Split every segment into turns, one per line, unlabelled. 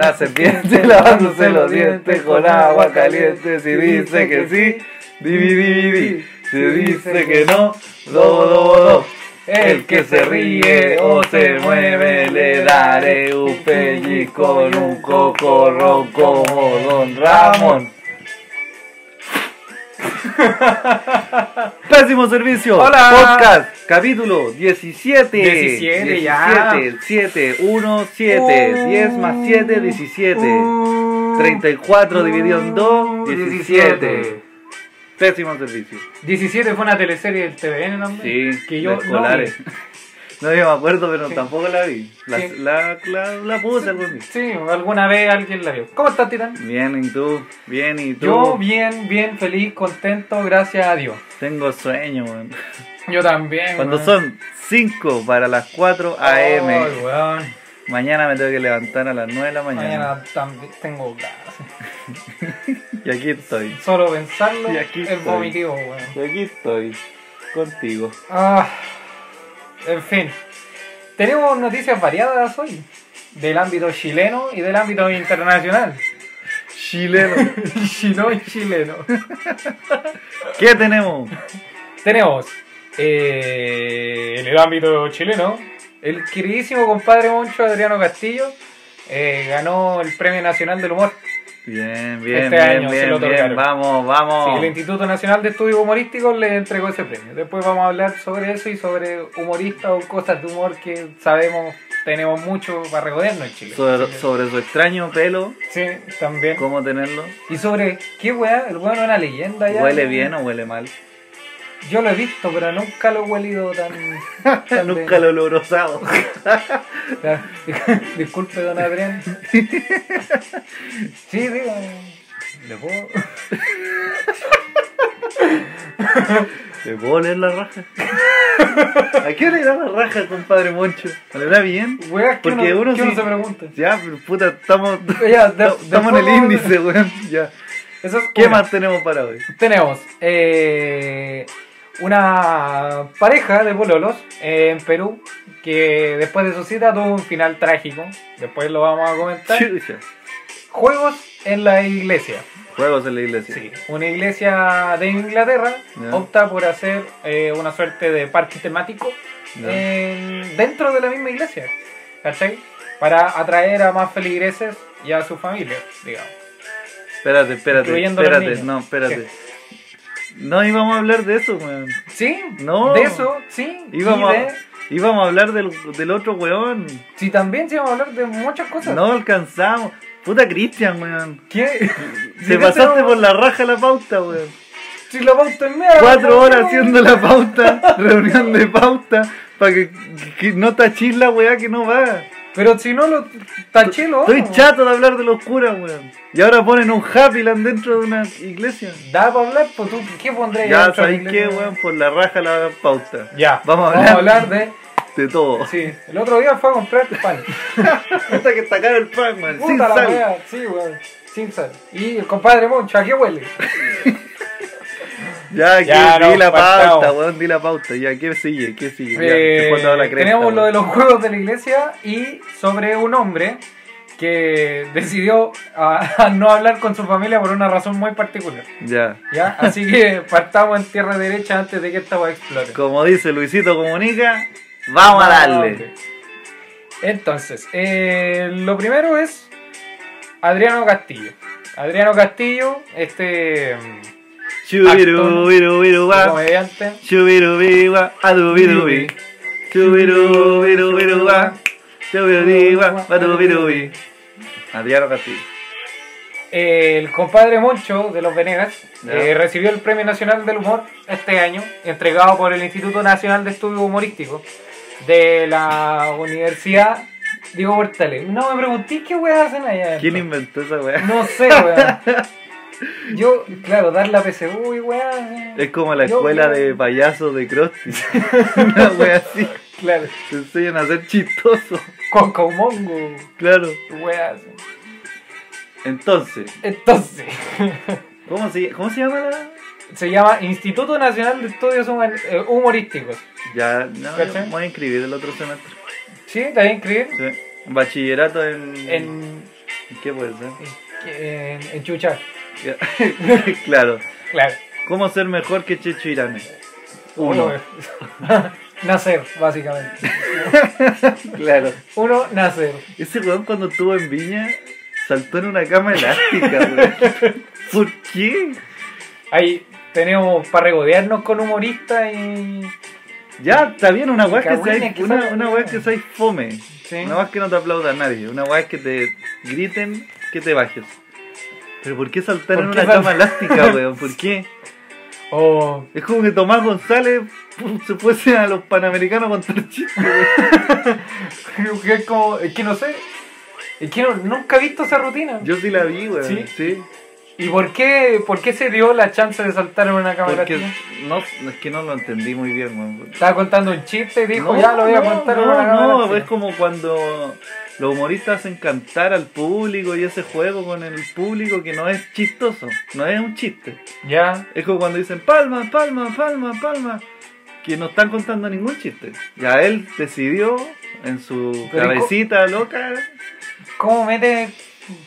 una serpiente lavándose los dientes con agua caliente. Si dice que sí, divi, divi, di. Si dice que no, do, do, do. El que se ríe o se mueve le daré un pellizco con un cocorrón como Don Ramón. Pésimo servicio.
Hola.
Podcast, capítulo 17.
17 ya.
7, 1, 7. 10 más 7, 17. 34 dividido en 2, 17. Pésimo servicio.
17 fue una teleserie del TVN también.
Sí,
que yo
de
no
escolares.
vi.
No, yo me acuerdo, pero
Sí.
tampoco la vi. La,
Sí.
la, la, la puse algún día.
Sí, alguna vez alguien la vio. ¿Cómo estás, Titán?
Bien, ¿y tú? Bien, ¿y tú?
Yo bien, bien, feliz, contento, gracias a Dios.
Tengo sueño, weón.
Yo también.
Cuando son 5 para las 4 AM.
Weón.
Mañana me tengo que levantar a las 9 de la mañana.
Mañana también tengo clase.
Y aquí estoy.
Solo pensarlo
Y aquí
es
estoy.
vomitivo, weón.
Y aquí estoy. Contigo.
Ah, en fin. Tenemos noticias variadas hoy. Del ámbito chileno y del ámbito internacional.
Chileno.
Chino y chileno.
¿Qué tenemos?
Tenemos eh, en el ámbito chileno el queridísimo compadre Moncho Adriano Castillo eh, ganó el Premio Nacional del Humor.
Bien, bien,
Este
bien,
año se
bien,
lo
bien. Vamos,
Sí,
vamos.
el Instituto Nacional de Estudios Humorísticos le entregó ese premio. Después vamos a hablar sobre eso y sobre humoristas o cosas de humor que sabemos tenemos mucho para regodearnos en Chile.
Sobre,
Así que-
sobre su extraño pelo,
Sí, también.
cómo tenerlo.
Y sobre qué weá, el weón es una leyenda ya.
¿Huele bien o huele mal?
Yo lo he visto, pero nunca lo he huelido tan. tan
Nunca lo he olorosado.
Disculpe, don Adrián. Sí, dígame. ¿Le puedo?
¿Le puedo oler la raja? ¿A qué le da la raja, compadre Moncho? ¿Le da bien?
Weá, ¿qué
Porque
uno,
sí-
se pregunta?
Ya, pero puta, estamos,
Ya, de-
estamos en el índice, weón. Ya.
Eso es
¿Qué
una.
más tenemos para hoy?
Tenemos eh, una pareja de pololos eh, en Perú que después de su cita tuvo un final trágico. Después lo vamos a comentar.
Chucha.
Juegos en la iglesia.
Juegos en la iglesia.
Sí, una iglesia de Inglaterra opta por hacer eh, una suerte de parque temático en- dentro de la misma iglesia, ¿cachai? Para atraer a más feligreses y a su familia, digamos.
Espérate, espérate,
Incluyendo a los
espérate, no, espérate. No íbamos a hablar de eso, weón.
¿Sí?
No.
De eso, sí.
Íbamos,
y
a,
de...
íbamos a hablar del, del otro weón.
Sí, también sí vamos a hablar de muchas cosas.
No alcanzamos. Puta Cristian, weón.
¿Qué?
Te pasaste por la raja la pauta, weón.
Si la pauta es mía.
Cuatro horas haciendo la pauta, reunión de pauta, para que, que no tachis la weá que no va.
Pero si no lo taché lo
Estoy chato de hablar de los curas, weón. Y ahora ponen un Happyland dentro de una iglesia.
Da para hablar, pues tú, ¿qué pondré
Ya sabéis qué, weón, por la raja la pauta.
Ya,
Vamos a hablar.
de.
De todo.
Sí, el otro día fue a comprar pan.
Puta que está caro el pan, man. Sin
Puta la
sal.
wea, sí, weón. Sin sal. Y el compadre Moncho, ¿a qué huele?
Ya,
Ya, no,
di la
partamos.
pauta, weón, di la pauta. Ya, ¿qué sigue? ¿Qué sigue? Ya,
Eh,
te la cresta,
tenemos lo de los juegos de la iglesia y sobre un hombre que decidió a no hablar con su familia por una razón muy particular.
Ya.
¿Ya? Así que partamos en tierra derecha antes de que esta wea explote.
Como dice Luisito Comunica, vamos a darle.
Entonces, eh, lo primero es Adriano Castillo. Adriano Castillo, este comediante.
Chubiru, biru, va. Adu, biru, bi. Chubiru, biru, biru, va. Chubiru, biru, va. Adu, biru, bi. Adriano Castillo.
El compadre Moncho de los Venegas eh, recibió el Premio Nacional del Humor este año, entregado por el Instituto Nacional de Estudios Humorísticos de la Universidad Diego Portales. No me pregunté qué weas hacen allá.
¿Quién inventó esa weá?
No sé, weón. Yo, claro, dar la PSU y weá.
Es como la
Yo-
escuela
yo-
de payasos de Krusty. Una wea así.
Claro,
Te enseñan a ser chistoso.
con Caumongo,
Claro.
weá.
Entonces,
Entonces,
¿cómo se, cómo se llama la.?
se llama Instituto Nacional de Estudios eh, Humorísticos.
Ya, no, voy a inscribir el otro semestre.
¿Sí? ¿Te vas a inscribir?
Sí. Bachillerato en.
en,
¿Qué puede ser?
en, en chuchar.
Ya. claro.
Claro.
¿Cómo ser mejor que Checho Irane? Uno.
nacer, básicamente.
Claro.
Uno, nacer.
Ese weón cuando estuvo en Viña saltó en una cama elástica, weón. ¿Por qué?
Ahí tenemos para regodearnos con humoristas y.
Ya, está bien, una weá que seáis
que
una, una weá que seáis fome.
Sí.
Una weá que no te aplauda nadie. Una weá que te griten que te bajes. Pero ¿por qué saltar
¿Por
en
qué
una
sal-
cama elástica, weón? ¿Por qué?
O.
Es como que Tomás González pum, se fuese a los panamericanos contar chistes,
es como. Es que no sé. Es que no- nunca he visto esa rutina.
Yo sí la vi, weón.
¿Sí?
sí.
¿Y por qué, por qué se dio la chance de saltar en una cámara?
Porque no, es que no lo entendí muy bien, weón.
Estaba contando un chiste y dijo,
No,
ya lo voy a
no,
contar en
no,
una cámara.
No, es como cuando los humoristas hacen cantar al público y ese juego con el público que no es chistoso, no es un chiste.
Ya.
Es como cuando dicen palma, palma, palma, palma, que no están contando ningún chiste. Ya él decidió en su
Pero ¿y
cabecita loca,
¿Cómo mete.?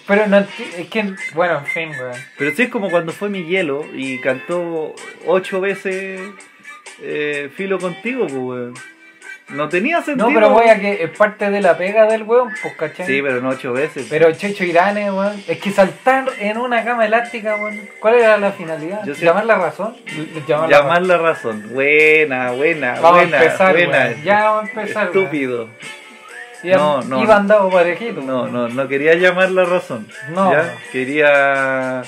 Pero no. Es que. Bueno, en fin, weón.
pero sí es como cuando fue mi hielo y cantó ocho veces eh, Filo contigo, pues weón. No tenía sentido.
No, pero voy a que es parte de la pega del weón, pues, ¿cachai?
Sí, pero no ocho veces.
Pero Checho Irane, weón. Es que saltar en una cama elástica, weón. ¿Cuál era la finalidad?
Yo sé-
¿Llamar la razón? Llamar la
razón. Buena, buena,
Vamos
buena,
a empezar,
buena.
Ya vamos a empezar, weón. Iban,
No, no.
iban dado parejito.
No, no, no quería llamar la razón.
No.
¿ya? Quería.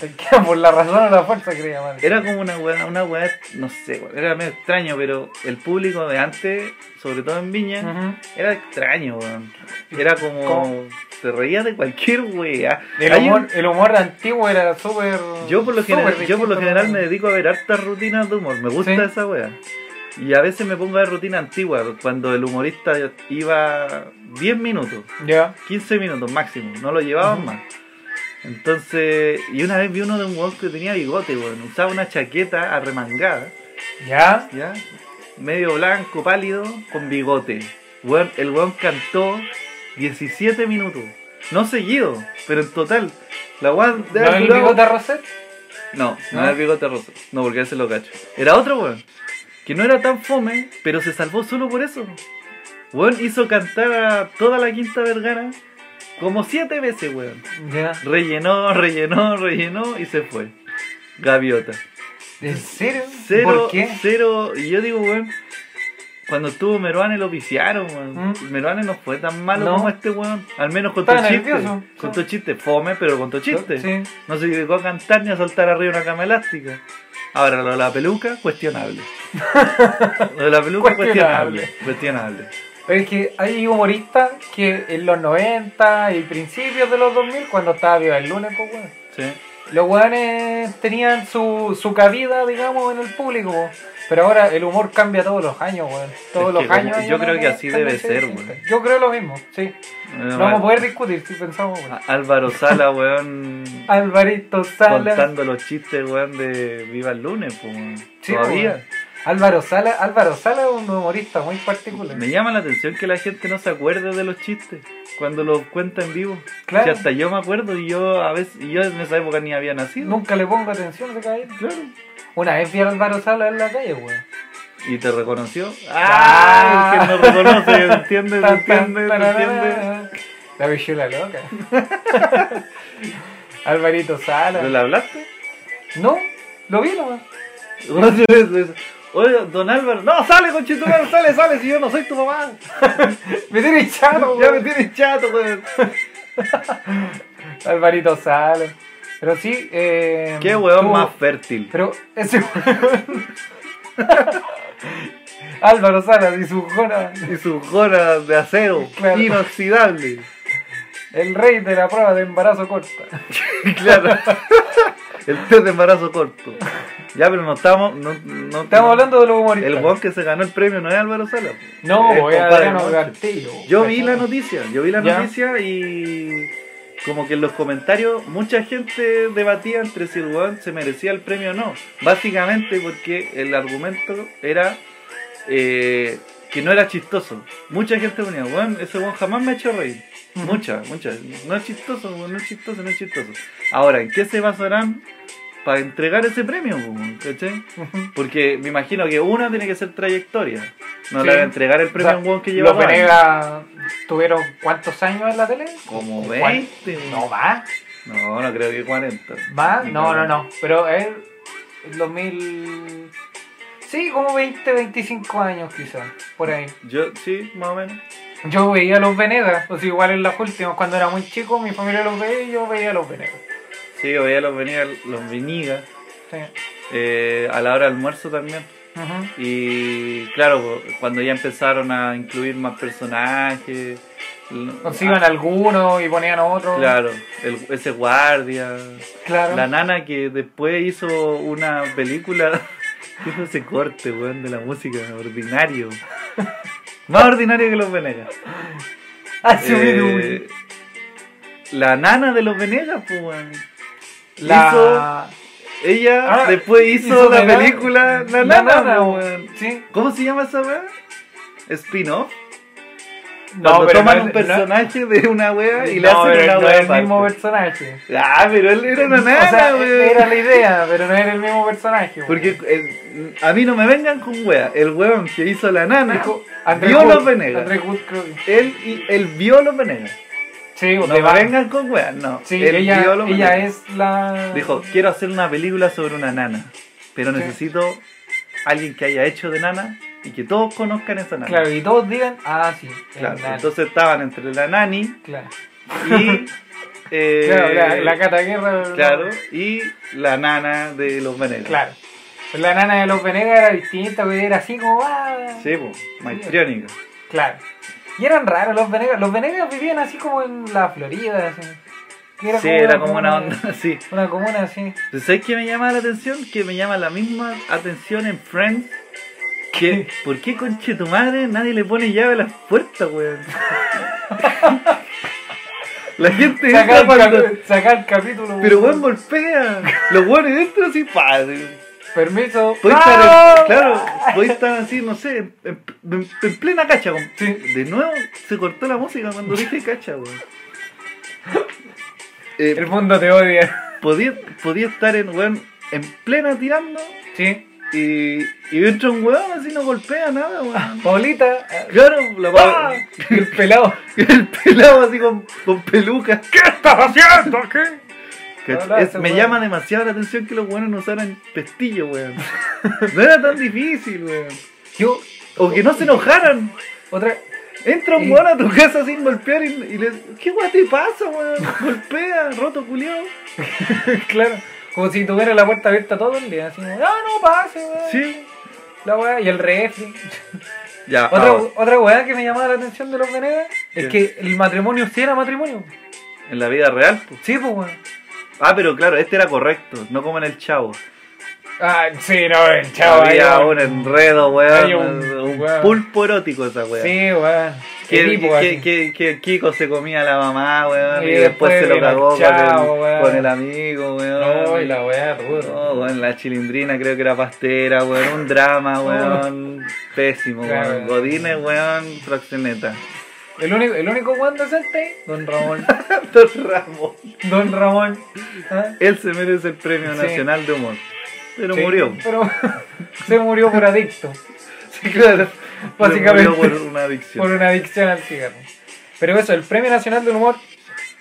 Por la razón o la fuerza quería llamar.
Era como una weá, una weá, no sé, era medio extraño, pero el público de antes, sobre todo en Viña, era extraño, weón. Era como.
¿Cómo?
Se reía de cualquier weá.
El
Hay
humor,
un-
el humor antiguo era súper.
Yo por lo general, yo por lo general me dedico a ver hartas rutinas de humor, me gusta
Sí.
esa wea. Y a veces me pongo a ver rutina antigua, cuando el humorista iba 10 minutos,
Ya.
15 minutos máximo, no lo llevaban más. Entonces, y una vez vi uno de un weón que tenía bigote, weón, usaba una chaqueta arremangada,
Ya.
¿ya? Medio blanco, pálido, con bigote. Weón, el weón cantó 17 minutos, no seguido, pero en total. La weón
¿No el bigote Roset?
no, no era el bigote rosa. No, porque ese lo cacho. Era otro weón. Que no era tan fome, pero se salvó solo por eso. Weón hizo cantar a toda la quinta vergara como siete veces, weón.
Ya.
Rellenó, rellenó, rellenó y se fue. Gaviota.
¿En serio?
Cero,
¿Por qué?
cero. Y yo digo, weón, cuando estuvo Meruane lo viciaron, weón.
¿Mm?
Meruane no fue tan malo
No.
como este weón. Al menos contó
Estaba
chistes.
nervioso.
Contó chistes, fome, pero contó chistes.
Sí.
No se dedicó a cantar ni a saltar arriba una cama elástica. Ahora, lo de la peluca, cuestionable. Lo de la peluca,
Cuestionable.
cuestionable.
Pero es que hay humoristas que en los 90 y principios de los 2000, cuando estaba viva el lunes, pues.
Sí.
Los weones tenían su, su cabida, digamos, en el público. Pero ahora el humor cambia todos los años, weón. Todos
Es
los
que
años.
yo creo que así debe ser, weón.
Yo creo lo mismo, sí. No vamos a poder discutir si pensamos, weón.
Álvaro Sala, weón.
Alvarito Sala.
contando los chistes, weón, de Viva el lunes, pues, weón.
Sí,
Todavía.
weón. Álvaro Sala, Álvaro Sala es un humorista muy particular.
Me llama la atención que la gente no se acuerde de los chistes cuando los cuenta en vivo.
Claro.
Si hasta yo me acuerdo y yo a veces, y yo en esa época ni había nacido.
Nunca le pongo atención a ese caballero.
Claro.
Una vez vi a Álvaro Sala en la calle, weón.
¿Y te reconoció?
Ah.
¡Ah! Que no reconoce, ¿entiendes? ¿Entiendes? ¿Entiendes?
La bichula loca. Alvarito Sala.
¿No le hablaste?
No, lo vi nomás.
Oye, don Álvaro, no, sale con chitumano, sale, sale, si yo no soy tu mamá.
Me tiene chato,
Ya me tienes chato, weón.
Alvarito Sala. Pero sí, eh.
Qué
tuvo-
más fértil.
Pero ese. Álvaro Sala y su jona.
Y su jora de acero,
Claro.
inoxidable.
El rey de la prueba de embarazo corta.
Claro. El test de embarazo corto. Ya, pero no estamos. No, no-
Estamos hablando de los humoristas.
El weón que se ganó el premio no es Álvaro Sala.
No,
Es
Adriano. Gartillo.
Yo vi la noticia, yo vi la
Ya.
noticia y como que en los comentarios mucha gente debatía entre si el weón se merecía el premio o no. Básicamente porque el argumento era eh, que no era chistoso. Mucha gente ponía, weón, ese weón jamás me ha hecho reír. Mucha, mucha. No es chistoso, no es chistoso, no es chistoso. Ahora, ¿en qué se basarán para entregar ese premio? ¿Cachai? Porque me imagino que una tiene que ser trayectoria. No
Sí.
le va a entregar el premio
O sea,
a un weón que lleva.
Venegas tuvieron cuántos años en la tele?
Como
¿Cuán-
20.
No, más.
No, no creo que 40.
¿Más? No, no, no. Pero es el 2000. Sí, como 20, 25 años quizás. Por ahí.
Yo, sí, más o menos.
Yo veía a los Venegas. O sea, igual en las últimas, cuando era muy chico, mi familia los veía y yo veía a los Venegas.
Sí, yo veía los Venigas, los
Sí.
eh, a la hora del almuerzo también. Y claro, cuando ya empezaron a incluir más personajes.
Nos iban algunos y ponían otros.
Claro, el- ese guardia.
Claro.
La nana que después hizo una película. Hizo ese corte, weón, de la música, ordinario. Más ordinario que los Venegas.
Ah,
Eh, la nana de los Venegas, pues, weón.
la...
hizo- Ella
Ah,
después hizo,
hizo
la
nana-
película La Nana,
nana,
po, weón.
Sí.
¿Cómo se llama esa weá? Spin-off.
No, pero
toman
no-
un
no-
personaje de una wea y le
no,
hacen una
no
wea
es el mismo personaje.
Ah, pero él era una nana,
o sea, era la idea, pero no era el mismo personaje.
Porque el- a mí no me vengan con wea. El weón que hizo la nana
Dijo,
vio
Wood-
los Venegas. Él, y- él vio los Venegas.
Sí,
No
de
me
va-
vengan con wea, no.
Sí,
él
ella,
Venegas.
es la.
Dijo, quiero hacer una película sobre una nana, pero
Sí.
necesito alguien que haya hecho de nana y que todos conozcan esa nana.
Claro, y todos digan, ah, sí.
Claro, entonces estaban entre la nani
Claro,
y... eh,
Claro, la, la Cata Guerra.
claro, y la nana de los Venegas.
Claro. Pero La nana de los Venegas era distinta, porque era así como. Ah,
Sí, pues, maitriónica.
Claro. Y eran raros los Venegas. Los Venegas vivían así como en la Florida. Así. Y
sí, era como una onda así.
Una comuna así.
¿Sabes qué me llama la atención? Que me llama la misma atención en Friends. Que, ¿por qué conche tu madre nadie le pone llave a las puertas, weón? la gente entra
el,
cuando...
el capítulo.
Pero weón golpea. Los weones dentro así, padre.
Permiso.
Estar, en- claro, puede estar así, no sé, en, en- en plena cacha. con-
Sí.
De nuevo se cortó la música cuando dije cacha, weón. Eh,
El mundo te odia.
podía, podía estar en, weón, en plena tirando
Sí.
y, y entra un weón así no golpea nada, weón.
Paulita. ah,
Claro, la
¡ah! El pelado.
el pelado así con, con peluca.
¿Qué estás haciendo? ¿Qué?
Me llama demasiado la atención que los weones no usaran pestillo, weón. No era tan difícil, weón.
Yo.
O que no se enojaran.
Otra.
Entra un
Eh.
weón a tu casa sin golpear y, y le ¿Qué weón te pasa, weón? Golpea, roto culiao.
claro. Como si tuviera la puerta abierta todo el día. Así como, no, no pase, weón.
Sí.
La weá. Y el refri.
Ya,
Otra,
ahora,
otra weá que me llamaba la atención de los Venegas es que el matrimonio sí era matrimonio.
en la vida real, pues.
Sí, pues weón.
Ah, pero claro, este era correcto, no como en el chavo.
Ah, sí, no, el chavo.
Había un enredo, weón. Un,
un- weón.
pulpo erótico esa weón.
Sí, weón.
Que,
tipo,
que, que, que Kiko se comía a la mamá, weón, y,
Y
después,
después
se lo cagó con, el,
weón.
con el amigo, weón.
No, y la weá, duro.
No, weón, la chilindrina creo que era pastera, weón, un drama, weón, pésimo,
Claro.
weón. Godines, weón, proxeneta.
El único, el único weón decente, Don Ramón.
Don Ramón.
Don Ramón. ¿Ah?
Él se merece el premio
Sí.
nacional de humor. Pero
Sí,
murió.
Pero se murió por adicto.
Sí, claro.
Básicamente.
Murió por una adicción.
Por una adicción al cigarro. Pero eso, el Premio Nacional del Humor,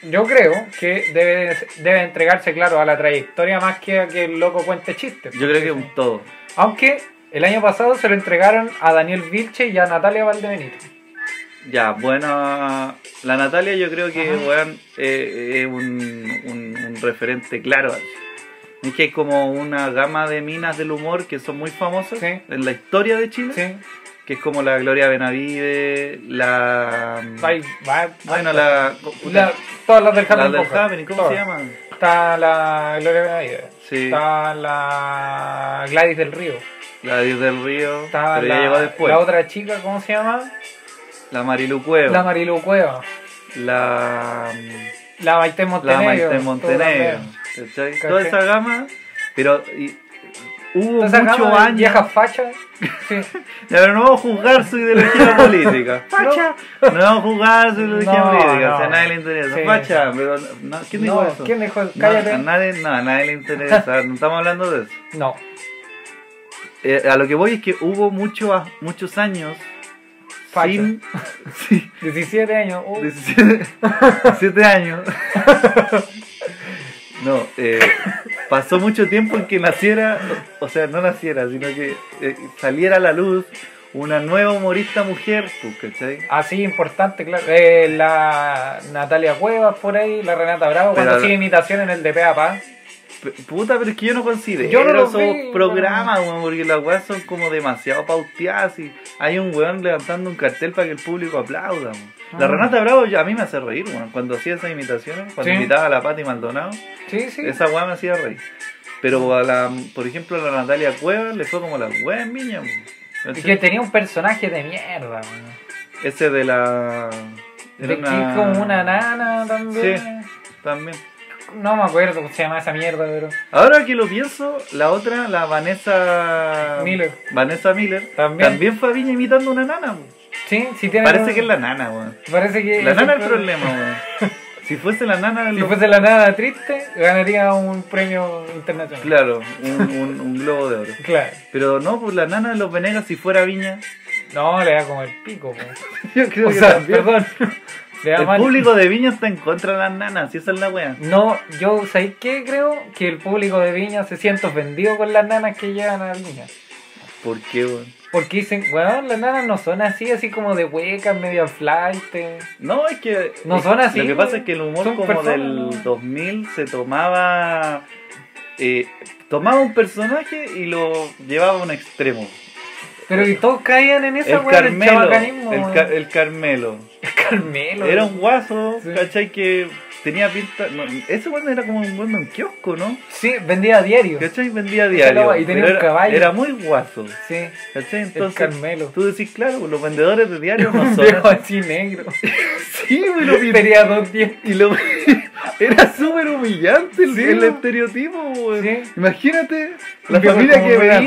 yo creo que debe, debe entregarse, claro, a la trayectoria más que a que el loco cuente chistes.
Yo creo que un todo.
Aunque el año pasado se lo entregaron a Daniel Vilche y a Natalia Valdebenito.
Ya, bueno, la Natalia yo creo que, weón, eh, es un, un- un referente claro. Es que hay como una gama de minas del humor que son muy famosas
Sí.
en la historia de Chile.
Sí.
Que es como la Gloria Benavide, la... Bueno, la...
la- todas las del Happening
del. Happening, ¿cómo
Todas.
se llama?
Está la Gloria Benavide.
Sí,
Está la Gladys del Río.
la Dios del Río,
Está
pero
la,
ya llegó después.
la otra chica, ¿cómo se llama?
La Marilu Cueva.
La Marilu Cueva.
la...
La Maite
La
Montenegro.
Maite
todo
Montenegro. Toda esa gama, pero y- hubo muchos años.
Viejas fachas. Sí.
Pero no vamos a juzgar su ideología política. Facha. No vamos a juzgar su ideología
No,
política. O sea, a nadie le interesa.
Sí.
Facha, pero no, ¿quién dijo eso?
¿Quién dijo? Cállate.
a nadie, no, a nadie le interesa. No estamos hablando de eso.
No.
Eh, a lo que voy es que hubo mucho, muchos años. Sin. sí,
17 años. uh,
17, 17 años. No, eh, pasó mucho tiempo en que naciera, o sea, no naciera, sino que eh, saliera a la luz una nueva humorista mujer, ¿cachai?
Así importante, claro. Eh, la Natalia Cuevas por ahí, la Renata Bravo, cuando
Pero-
hacía imitación en el de Peapa.
Puta, pero es que yo no considero
Yo no lo
esos
vi,
programas, weón, porque las weas son como demasiado pauteadas y hay un weón levantando un cartel para que el público aplauda. weón. La
Ah.
Renata Bravo a mí me hace reír, weón, cuando hacía esas imitaciones, cuando
Sí.
imitaba a la Patti Maldonado,
Sí, sí.
esa wea me hacía reír. Pero a la, por ejemplo, a la Natalia Cuevas le fue como la wea en Viña. weón.
Y
¿Cachai?
que tenía un personaje de mierda, weón.
Ese de la... era
De es como una nana también.
Sí. También.
No me acuerdo cómo se llama esa mierda, pero.
Ahora que lo pienso, la otra, la Vanessa
Miller.
Vanessa Miller,
También.
también, fue a Viña imitando una nana. weón.
Sí, sí tiene.
Parece que es la nana, weón.
Parece que.
La nana es el
pro-
problema, weón. Si fuese la nana,
Si
lo-
fuese la nana triste, ganaría un premio internacional.
claro, un, un, un globo de oro.
Claro.
Pero no, pues la nana de los Venegas, si fuera Viña,
No, le da como el pico, po.
yo creo
O
que
sea,
también.
perdón.
El
mal.
público de Viña está en contra de las nanas, y esa es la wea.
No, yo, ¿sabes qué? Creo que el público de Viña se siente ofendido con las nanas que llegan a Viña.
¿Por qué, weón?
Porque dicen, weón, las nanas no son así, así como de huecas, medio flight.
No, es que.
No son así,
Lo que pasa es que el humor, como
personas,
del
¿no?
2000, se tomaba. eh, tomaba un personaje y lo llevaba a un extremo.
Pero y todos caían en esa
El
weón
Carmelo. El. Ca- el Carmelo.
El Carmelo.
Era un guaso,
Sí.
¿cachai? Que tenía pinta. no, ese weón era como un un kiosco, ¿no?
Sí, vendía a diario.
¿cachai? Vendía a diario.
y tenía
pero
un
era,
caballo.
Era muy guaso,
Sí,
¿cachai?
el
Entonces.
Carmelo.
Tú decís, claro, los vendedores de diario no
un
son.
viejo
así.
negro.
Sí, vi-
Tenía dos dientes.
Y lo era súper humillante el,
Sí,
el estereotipo, güey.
Sí.
Imagínate la familia que veía.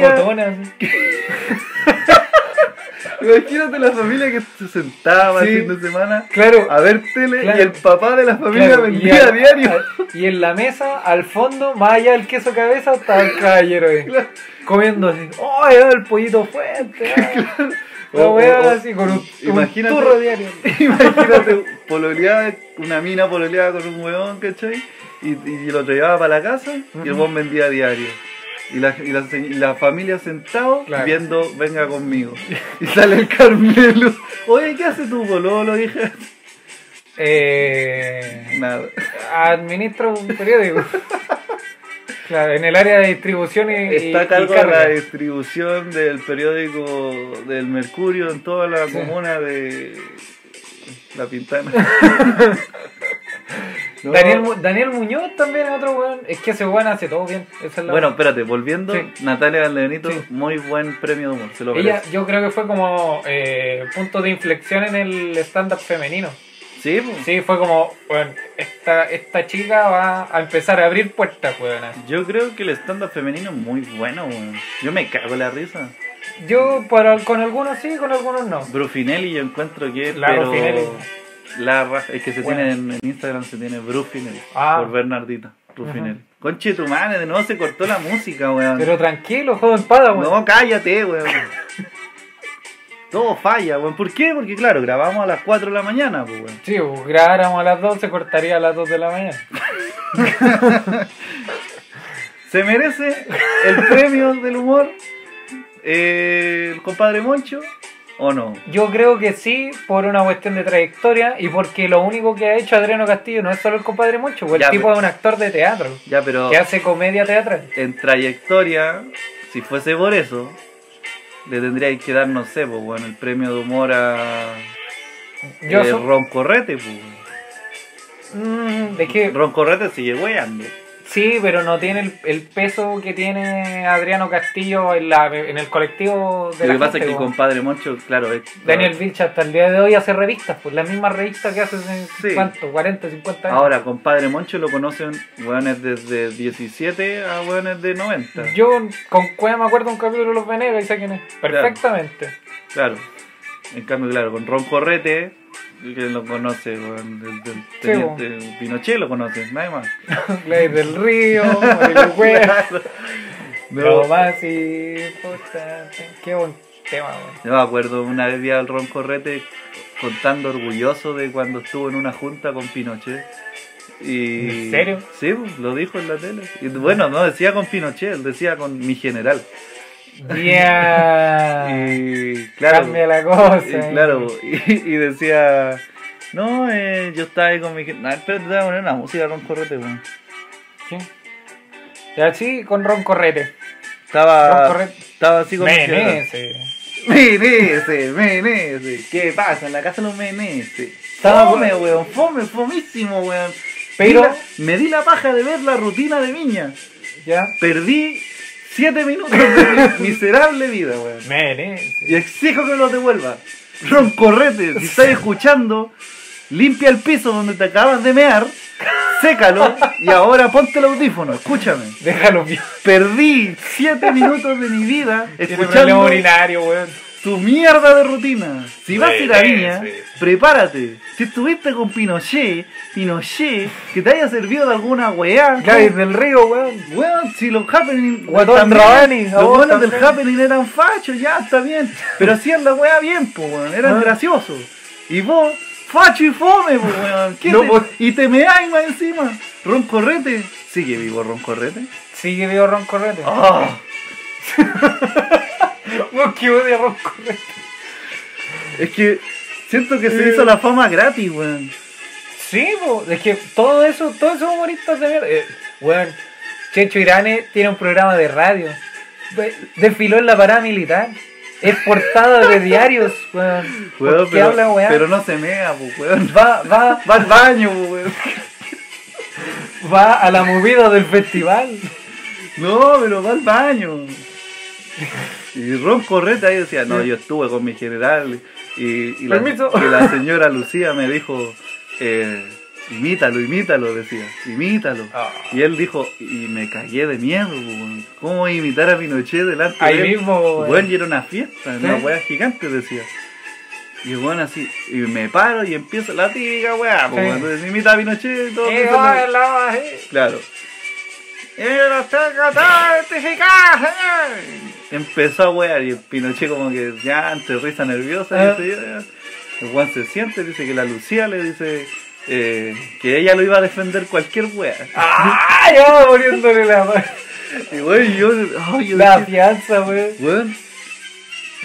Imagínate la familia que se sentaba
Sí.
el fin de semana
Claro.
a ver tele
Claro.
y el papá de la familia
Claro, y,
vendía
a-
diario.
a- y en la mesa, al fondo, más allá del queso cabeza, estaba el caballero ahí.
Claro.
Comiendo así. ¡Oh, el pollito fuerte! ah". La así con un,
imagínate-
un turro diario.
Imagínate pololeada, una mina pololeada con un huevón, ¿cachai? Y, y lo llevaba para la casa y el huevón vendía diario. Y la, y la, y la familia sentado
Claro.
viendo Venga conmigo. Y sale el Carmelo. Oye, ¿qué hace tu bololo, hija?
Eh,
Nada.
administro un periódico. Claro, en el área de distribución y,
Está a cargo de la distribución del periódico del Mercurio en toda la
Sí.
comuna de La Pintana. No.
Daniel, Mu- Daniel Muñoz también es otro weón. Es que ese weón hace todo bien. Esa es la
Bueno, espérate, volviendo,
Sí.
Natalia
Sí.
muy buen premio de humor, se lo
Ella, yo creo que fue como eh, punto de inflexión en el stand-up femenino.
Sí, pues.
Sí, fue como, bueno, esta, esta chica va a empezar a abrir puertas, weón.
Yo creo que el stand-up femenino es muy bueno, weón. Yo me cago en la risa.
Yo para, con algunos sí, con algunos no.
Brufinelli yo encuentro que
La
pero...
Rufinelli.
La raja, es que se
Bueno.
tiene en, en Instagram, se tiene Brufinelli,
Ah.
por Bernardita, Rufinelli. Conche tu madre, de nuevo se cortó la música, weón.
Pero tranquilo, joven pada, weón.
No, cállate, weón. Todo falla, weón. ¿Por qué? Porque claro, grabamos a las 4 de la mañana, pues, weón.
Sí, pues, grabáramos a las 2, se cortaría a las 2 de la mañana.
¿Se merece el premio del humor eh, el compadre Moncho o no?
Yo creo que sí, por una cuestión de trayectoria y porque lo único que ha hecho Adriano Castillo no es solo el compadre Moncho, pues
Ya,
el tipo
pero-
es un actor de teatro
Ya, pero
que hace comedia teatral.
en trayectoria, si fuese por eso, le tendría que dar, no sé, pues, bueno, el premio de humor a
Yo
eh, Ron Correte, pues.
Mm, es que
Ron Correte sigue weando.
Sí, pero no tiene el, el peso que tiene Adriano Castillo en, la, en el colectivo de
Lo
la
que pasa
gente,
es que
weón.
compadre Moncho, claro, es.
Daniel Vilch hasta el día de hoy hace revistas, pues las mismas revistas que hace en
Sí.
¿cuánto? 40, 50 años.
Ahora, compadre Moncho lo conocen weones desde 17 a weones de 90.
Yo con Cueva me acuerdo un capítulo de Los Venegas y sé quién es. Perfectamente.
Claro. En cambio, claro, con Ron Correte, que lo conoce, weón, teniente Pinochet lo conoce, nadie más.
Ley del Río, Marilu Cueva.
No.
Más importante. Qué buen tema, weón.
Yo me acuerdo una vez vi al Ron Correte contando orgulloso de cuando estuvo en una junta con Pinochet. Y...
¿En serio?
Sí, lo dijo en la tele. Y bueno, no decía con Pinochet, decía con mi general.
Ya.
Y claro,
Cambia la cosa.
y, claro, y, y decía, no, eh, yo estaba ahí con mi general. No, espérate, te voy a poner una música Ron Correte, weón.
¿Qué? Ya sí, con Ron Correte.
Estaba,
Ron Correte.
estaba así con.
Menese.
Menese, Menese. ¿Qué pasa? En la casa de los Menese.
Estaba
Fome, weón. Fome, fomísimo, weón.
Pero-
me di la paja de ver la rutina de Viña.
Ya.
Perdí siete minutos de mi miserable vida, weón.
Menese.
Y exijo que me los devuelva. Ron Correte, si estás escuchando, limpia el piso donde te acabas de mear, sécalo y ahora ponte el audífono, escúchame.
Déjalo bien.
Perdí siete minutos de mi vida
Tiene problema
escuchando
urinario, weón.
Tu mierda de rutina. Si vas a ir a Viña,
sí.
prepárate. Si estuviste con Pinochet, Pinochet, que te haya servido de alguna weá.
Gladys del Río, weón.
Weón, si los happening.
Guatón Rabani,
Los buenos del happening eran fachos, ya está bien. Pero hacían la weá bien, po, weón. Eran
Ah.
graciosos. Y vos, facho y fome, po, weón. ¿Qué
No,
te-. Y te meáis más encima. Ron Correte. Sigue vivo Ron Correte.
Sigue vivo Ron Correte. Weón, que odia Ron Correte.
Es que siento que se
Eh.
hizo la fama gratis, weón.
Sí, po. es que todo eso, todos esos humoristas de mierda. Eh, weón, Checho Irane tiene un programa de radio. Desfiló en la parada militar. Es portada de diarios, weón. ¿Por
Weón, pero,
habla, weón?
pero no se mea, pues, weón.
Va, va,
Va al baño, weón.
va a la movida del festival.
No, pero va al baño. Y Ron Correte ahí decía, no, yo estuve con mi general y, y la,
Permiso.
y la señora Lucía me dijo, eh, imítalo, imítalo, decía, imítalo.
Ah.
Y él dijo, y me cagué de miedo. ¿cómo voy a imitar a Pinochet delante
Ahí
de él?
mismo. Weón,
y era una fiesta, una weá gigante, decía. Y bueno, así, y me paro y empiezo la típica weá,
Sí.
entonces imita a Pinochet y todo.
Eh,
eso,
va,
¿no?
la eh.
Claro. ¡Era certificado, señor! Empezó a wear y el Pinochet como que ya ante risa nerviosa
Ah.
ya. el Juan se siente, dice que la Lucía le dice eh, que ella lo iba a defender cualquier wea.
¡Ah! Ya va poniéndole la,
Y weón, yo, ay, yo
la fianza, weón.
weón,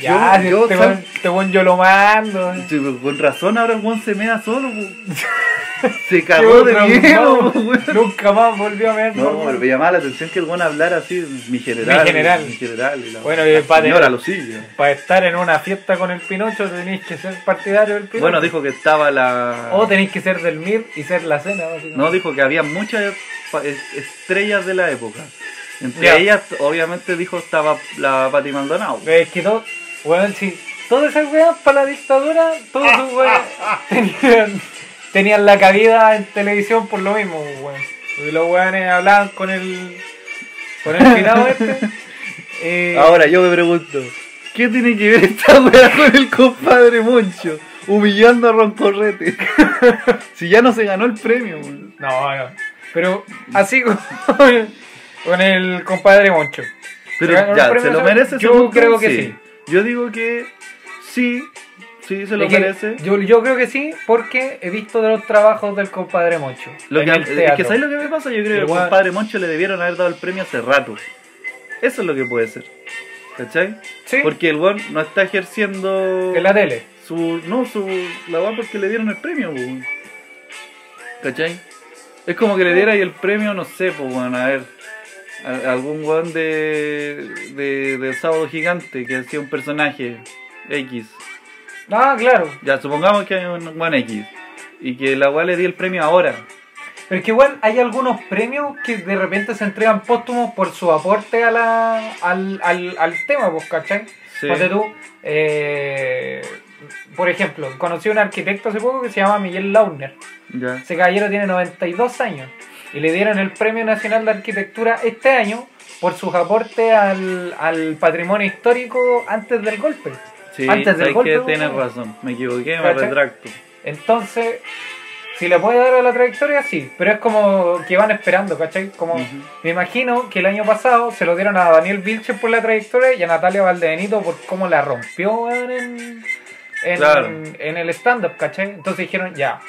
Ya,
Yo- yo,
este weón- este yo lo mando.
con razón ahora el Juan se mea solo. Se cagó de miedo.
Nunca más volvió a ver.
No, pero me llamaba la atención que el Juan hablara así, mi general.
Mi general.
Mi general. y la-
Bueno, y
la
padre-
señora Lucía.
Para estar en una fiesta con el Pinocho tenéis que ser partidario del Pinocho.
Bueno, dijo que estaba la.
O tenéis que ser del MIR y ser la cena.
No, dijo que había muchas estrellas de la época. Entre
Ya.
ellas, obviamente, dijo estaba la Pati Maldonado.
Es que todo, weón, sí, todas esas weas para la dictadura, todos esos weones tenían, tenían la cabida en televisión por lo mismo, weón. Porque los weones hablaban con el, con el finado este. eh,
Ahora yo me pregunto, ¿qué tiene que ver esta weá con el compadre Moncho? Humillando a Ron Correte. si ya no se ganó el premio, weón.
No, no. Pero así con, con el compadre Moncho.
Pero
¿Se ganó el
ya? ¿se lo merece?
Yo creo que sí.
Yo digo que sí, sí se lo
que
merece.
Yo, yo creo que sí, porque he visto de los trabajos del compadre Moncho.
Lo que, es que. ¿sabes lo que me pasa? Yo creo que
El
al
weón-
compadre Moncho le debieron haber dado el premio hace rato. Eso es lo que puede ser. ¿Cachai?
Sí,
Porque el weón no está ejerciendo
en la tele.
su. No, su. La weá porque le dieron el premio, weón. ¿Cachai? Es como que le diera ahí el premio, no sé, pues weón, a ver. a- algún weón de, de. de Sábado Gigante que hacía un personaje X.
Ah, claro.
Ya, supongamos que hay un weón X. Y que la weá le di el premio ahora.
Pero es que igual hay algunos premios que de repente se entregan póstumos por su aporte a la, al, al, al tema, pues, ¿cachai?
Sí.
Tú, eh, por ejemplo, conocí a un arquitecto hace poco que se llama Miguel Launer.
Ya.
Ese caballero tiene 92 años y le dieron el Premio Nacional de Arquitectura este año por sus aportes al, al patrimonio histórico antes del golpe.
Sí,
Antes del golpe,
que tienes razón. Me equivoqué, me retracto.
Entonces, si le puede dar a la trayectoria, sí, pero es como que van esperando, ¿cachai? Como, me imagino que el año pasado se lo dieron a Daniel Vilches por la trayectoria y a Natalia Valdebenito por cómo la rompió en, en,
Claro.
en el stand-up, ¿cachai? Entonces dijeron, ya,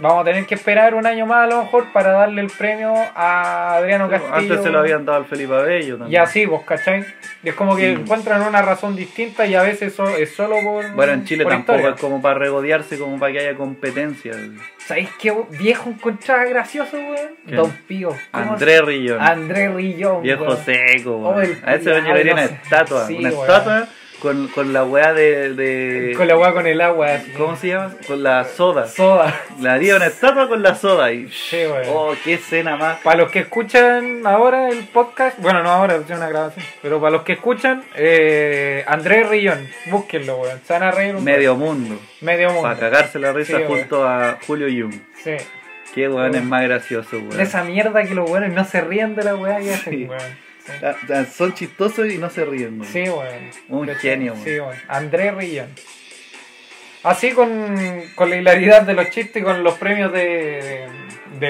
vamos a tener que esperar un año más a lo mejor para darle el premio a Adriano Castillo.
Antes se lo habían dado al Felipe Abello también.
Y así, vos, ¿cachai? Y es como que encuentran una razón distinta y a veces eso es solo por.
Bueno, en Chile tampoco
historia.
es como para regodearse, como para que haya competencia.
¿Sabéis qué viejo encontraba gracioso, weón? Don Pío. ¿Cómo
André Rillón.
André Rillón.
Viejo
weón.
seco,
Oh,
weón.
el
A ese le una estatua.
Sí,
una
weón.
estatua con, con la weá de, de-
Con la weá con el agua. así.
¿Cómo se llama? Con la soda.
Soda.
Le haría una estatua con la soda y.
Sí, weón.
Oh, qué escena más.
Para los que escuchan ahora el podcast, bueno, no ahora, es una grabación, pero para los que escuchan, eh, André Rillón, búsquenlo, weón. Se van a reír un
Medio mundo.
Medio mundo.
Para cagarse la risa
Sí, weón.
junto a Julio Jung.
Sí.
Qué weón es más gracioso, weón.
De esa mierda que los weones no se ríen de la weá que hacen,
Sí.
weón.
Ah, ah, Son chistosos y no se ríen, weón.
Sí, weón.
Un
De-
genio, weón.
Sí, weón. André Rillón. Así con, con la hilaridad de los chistes y con los premios de, de-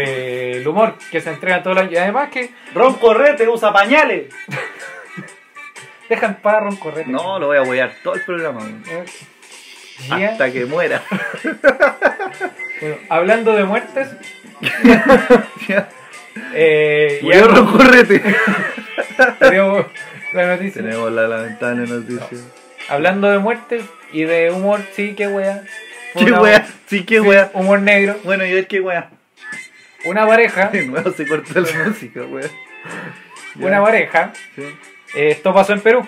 del humor que se entregan todo el año. Y además que
Ron Correte usa pañales.
dejan para Ron Correte.
No, lo voy a huear todo el programa, weón.
Eh.
Hasta que muera.
Bueno, hablando de muertes, eh,
Ron Correte.
tenemos la noticia.
Tenemos la lamentable noticia.
Hablando de muertes y de humor, sí, qué wea.
¿Qué
una-
wea? Sí, qué
sí,
wea.
Humor negro.
Bueno, y ver qué wea.
Una pareja,
De nuevo se cortó la música, wea.
Una pareja
Sí.
Eh, Esto pasó en Perú.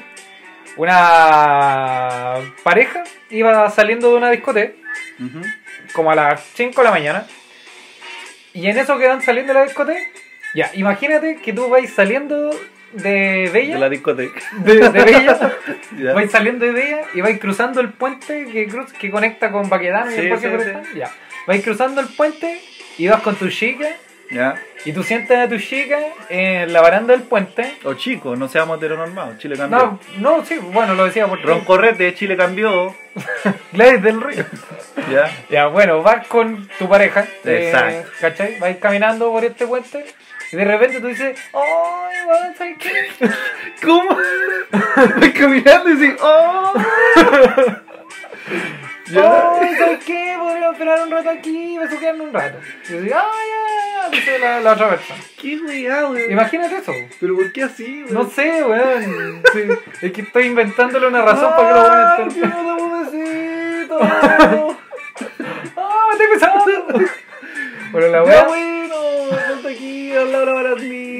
Una pareja iba saliendo de una discoteca como a las 5 de la mañana. Y en eso que van saliendo de la discoteca, ya, imagínate que tú vais saliendo de Bella,
De la discoteca.
de, de Bella, vais saliendo de Bella y vais cruzando el puente que, cruz, que conecta con Baquedano y
Sí,
el Parque
sí,
Forestal. Ya, vais cruzando el puente y vas con tu chica
Ya.
y tú sientas a tu chica en la baranda del puente.
O chicos, no seamos heteronormados. Chile cambió.
No, no, sí, bueno, lo decía por
Ron Correte, Chile cambió.
Gladys del Río.
Ya.
Ya, bueno, vas con tu pareja. eh,
Exacto.
¿Cachai? Vais caminando por este puente. Y de repente tú dices, ¡ay, weón, ¿sabes qué?
¿Cómo? Voy caminando y dices, ¡oh!
¡Ay, ¿sabes qué? Podríamos esperar un rato aquí y besuquearnos un rato. Y yo digo, ¡ay, ya, ya! Dice la, la otra persona.
¡Qué weá, weón!
Imagínate eso.
¿Pero por qué así, weón?
No sé, weón. Sí, es que estoy inventándole una razón para que lo
¡Ay,
weones
qué
estén-
bonito besito!
¡Ah, me estoy besando! Bueno, la
¡Ya
weá.
bueno! Ponte aquí,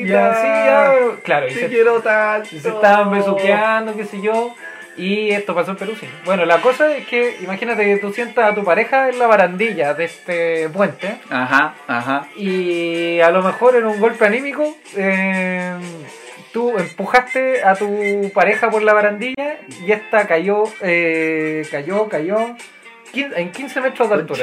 ya. Claro, y
Te
se,
quiero tanto.
se estaban besuqueando, qué sé yo. Y esto pasó en Perú, sí. Bueno, la cosa es que imagínate que tú sientas a tu pareja en la barandilla de este puente.
Ajá, ajá.
Y a lo mejor en un golpe anímico, eh, tú empujaste a tu pareja por la barandilla y esta cayó, eh, cayó, cayó en 15 metros de altura.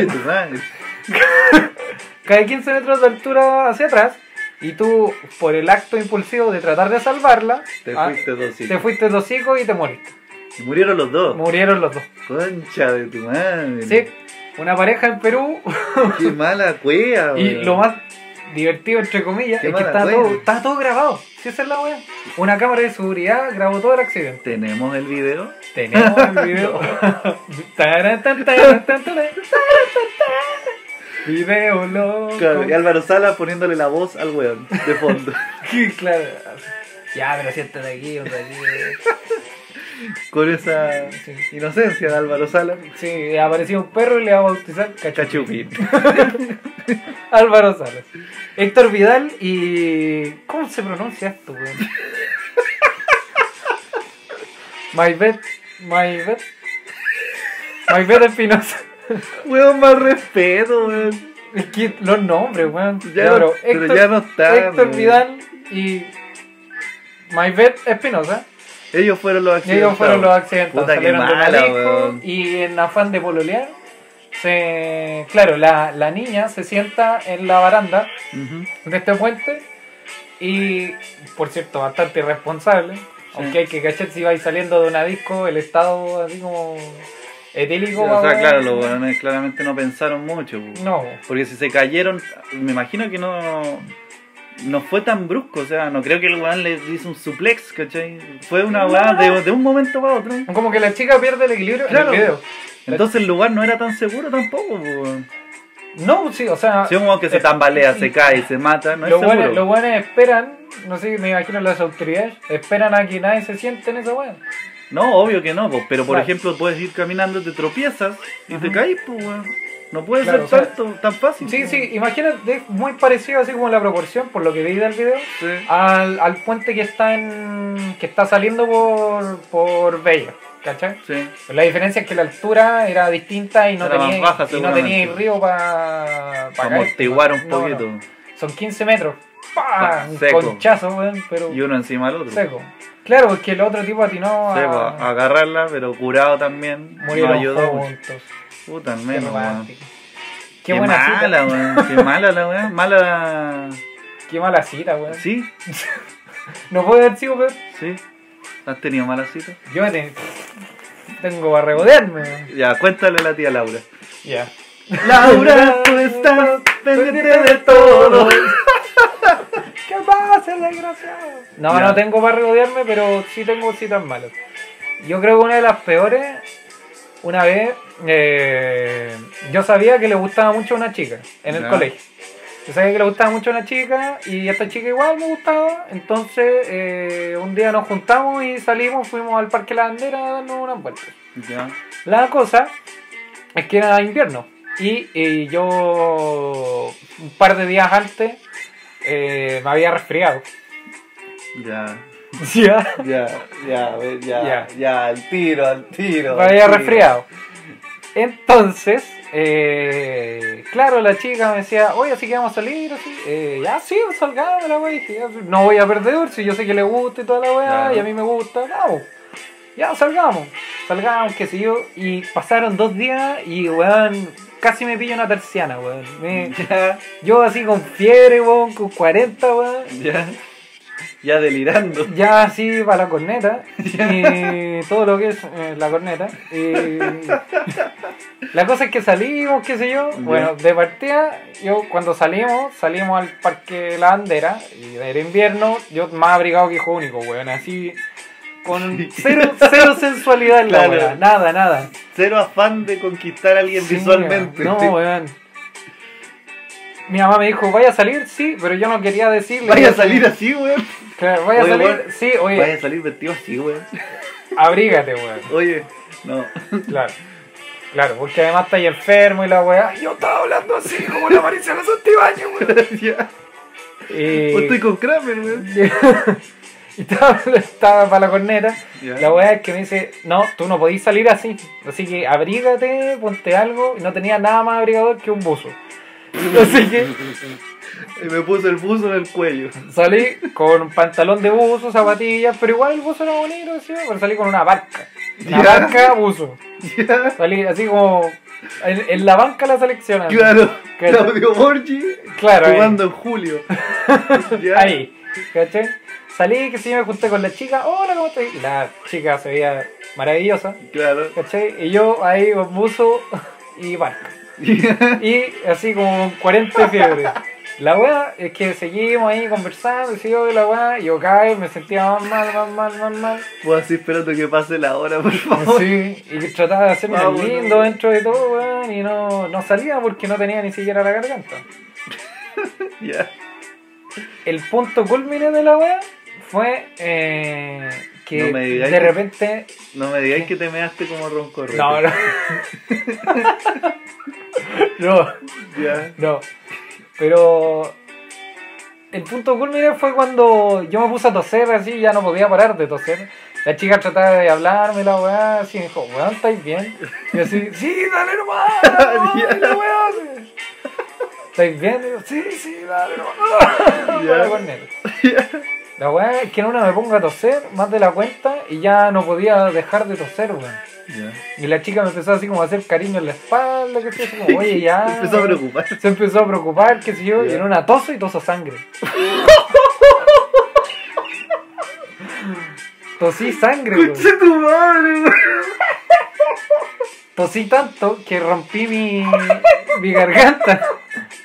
Cae 15 metros de altura hacia atrás y tú, por el acto impulsivo de tratar de salvarla,
Te
ah,
fuiste dos
te fuiste dos hijos y te moriste.
Y murieron los dos.
Murieron los dos.
Concha de tu madre.
Sí, una pareja en Perú
Qué mala cueva,
y lo más divertido, entre comillas,
Qué
es que está todo, está todo grabado. Si esa es la wea. Una cámara de seguridad grabó todo el accidente.
¿Tenemos el video?
Tenemos el video. Video loco.
Claro, y Álvaro Sala poniéndole la voz al weón de fondo.
Claro. Ya, pero siéntate aquí, hombre.
Con esa
Sí.
inocencia de Álvaro Sala.
Sí, apareció un perro y le va a bautizar
Cachupín.
Álvaro Salas. Héctor Vidal y. ¿Cómo se pronuncia esto, weón? Maybet. Maybet. Maybet Espinosa.
Weón, más respeto, weón.
Es que los nombres, weón.
Ya no-
pero
pero
Héctor,
ya no están,
Héctor
weón.
Vidal y Maybet Espinosa.
Ellos fueron los
Y
accidentados.
ellos fueron los
que
salieron de
mala,
y en afán de pololear, se, claro, la, la niña se sienta en la baranda de este puente y, por cierto, bastante irresponsable. Aunque hay que cachar si vais saliendo de una disco, el estado así como etílico.
o sea,
weón.
claro, los weones claramente no pensaron mucho.
No,
Porque si se cayeron, me imagino que no no fue tan brusco. O sea, no creo que el weón le hizo un suplex, ¿cachai? Fue una weá
no.
de, de un momento para otro.
como que la chica pierde el equilibrio
Claro.
en el video.
Entonces el lugar no era tan seguro tampoco. po, weón.
No, sí, o sea,
Si un weón que se tambalea, se cae, se mata, no es
los
seguro.
buenos, los buenos esperan, no sé, me imagino las autoridades, esperan a que nadie se siente en esa weá.
No, obvio que no, pero por
Claro.
ejemplo puedes ir caminando, te tropiezas y te
Ujú.
caes, pues weón. No puede
Claro,
ser
o sea,
tanto, tan fácil.
Sí, sí, imagínate, es muy parecido así como la proporción, por lo que vi del video,
Sí.
al, al puente que está en que está saliendo por, por Bella, ¿cachai?
Sí.
La diferencia es que la altura era distinta y no
Era más
tenía,
baja,
y no
seguramente.
tenía el río para
Para amortiguar un poquito.
Son 15 metros. ¡Pah!
Ah,
Un
seco.
conchazo, weón, pero
Y uno encima del otro.
seco. Claro, porque el otro tipo atinó
Sí,
a
po, agarrarla, pero curado también.
murieron
no ayudó.
juntos.
Puta, al menos, weón.
Qué,
Qué,
buena
mala,
cita.
weón. Qué mala la weón. Mala.
Qué mala cita, weón.
¿Sí?
No puede haber sido peor.
¿Sí? ¿Has tenido mala cita?
Yo me ten- tengo para regodearme.
Ya, cuéntale a la tía Laura.
Ya.
Laura, tú estás pendiente de todo.
No, no tengo para regodearme, pero sí tengo citas malas. Yo creo que una de las peores, una vez, eh, yo sabía que le gustaba mucho a una chica en el colegio. Yo sabía que le gustaba mucho a una chica y esta chica igual me gustaba. Entonces, eh, un día nos juntamos y salimos, fuimos al Parque La Bandera a darnos unas vueltas. La cosa es que era invierno y, y yo un par de días antes eh, me había resfriado.
Ya.
¿Ya?
Ya, ya, ya,
Ya.
ya, al tiro, al tiro.
Me
al
había
tiro.
resfriado. Entonces, eh, claro, la chica me decía, oye, así que vamos a salir, así. Eh, ya, sí, salgamos, la ya, no voy a perder, si yo sé que le gusta y toda la weá,
Claro.
y a mí me gusta, vamos. Ya, salgamos, salgamos, qué sé yo. Y pasaron dos días y, weón, casi me pillo una terciana, weón. Me- yo así con fiebre, weón, con 40, weón.
ya. Ya delirando.
Ya así para la corneta y todo lo que es eh, la corneta. Y la cosa es que salimos, qué sé yo. Bueno, de partida, yo cuando salimos, salimos al parque La Bandera y era invierno, yo más abrigado que hijo único, weón, así con cero, cero sensualidad en la weá, nada, nada.
Cero afán de conquistar a alguien
Sí,
visualmente.
No, weón. Mi mamá me dijo, ¿vaya a salir? Sí, pero yo no quería decirle.
Vaya a salir así, weón.
Claro, ¿Vaya a salir?
weón,
Sí, oye,
Vaya a salir vestido así, weón.
abrígate, weón.
Oye, no.
Claro. Claro, porque además está ahí enfermo y la weá. Yo estaba hablando así como la Maricela Santibáñez, weón.
ya.
Y,
Pues estoy con Kramer, weón.
y estaba, estaba para la corneta. La weá es que me dice, no, tú no podís salir así. Así que abrígate, ponte algo. Y no tenía nada más abrigador que un buzo. Así que
Y me puso el buzo en el cuello.
salí con un pantalón de buzo, zapatillas, pero igual el buzo era bonito, ¿sí? pero salí con una barca. Una barca, buzo. Salí así como en, en la banca la selección. así.
Claro. Claudio Borgi
Claro, ahí.
jugando en julio. Ya.
Ahí, ¿cachai? Salí, que sí, me junté con la chica, hola, ¿cómo estás? La chica se veía maravillosa,
Claro.
¿cachai? Y yo ahí con buzo y barca. Y así como 40 de fiebre. La weá es que seguimos ahí conversando, y sigo de la weá, yo caí, me sentía más mal, más mal, más mal.
Pues así esperando que pase la hora, por favor.
Sí, y trataba de hacerme
Vámonos.
lindo dentro de todo, weón, y no, no salía porque no tenía ni siquiera la garganta.
Ya.
el punto culmine de la wea fue eh, que
No me digáis
de
que-
repente.
No me digáis que te measte como ronco
No, no. no,
Ya.
no. Pero. El punto culmine fue cuando yo me puse a toser así, ya no podía parar de toser. La chica trataba de hablarme, la weá, así me dijo, weón, ¿estáis bien? Y yo así, sí, dale nomás, dale nomás,
Ya.
y la weá. ¿estáis bien? Y yo, sí, sí, dale, no.
Ya.
La weá es que en una me pongo a toser más de la cuenta y ya no podía dejar de toser, weón. Y la chica me empezó así como a hacer cariño en la espalda, que sé, así como, oye, ya.
Se empezó a preocupar.
Se empezó a preocupar, qué sé yo, y en una toso y toso sangre. Tosí sangre, weón.
¡Conche tu madre, weón!
Tosí tanto que rompí mi, mi garganta.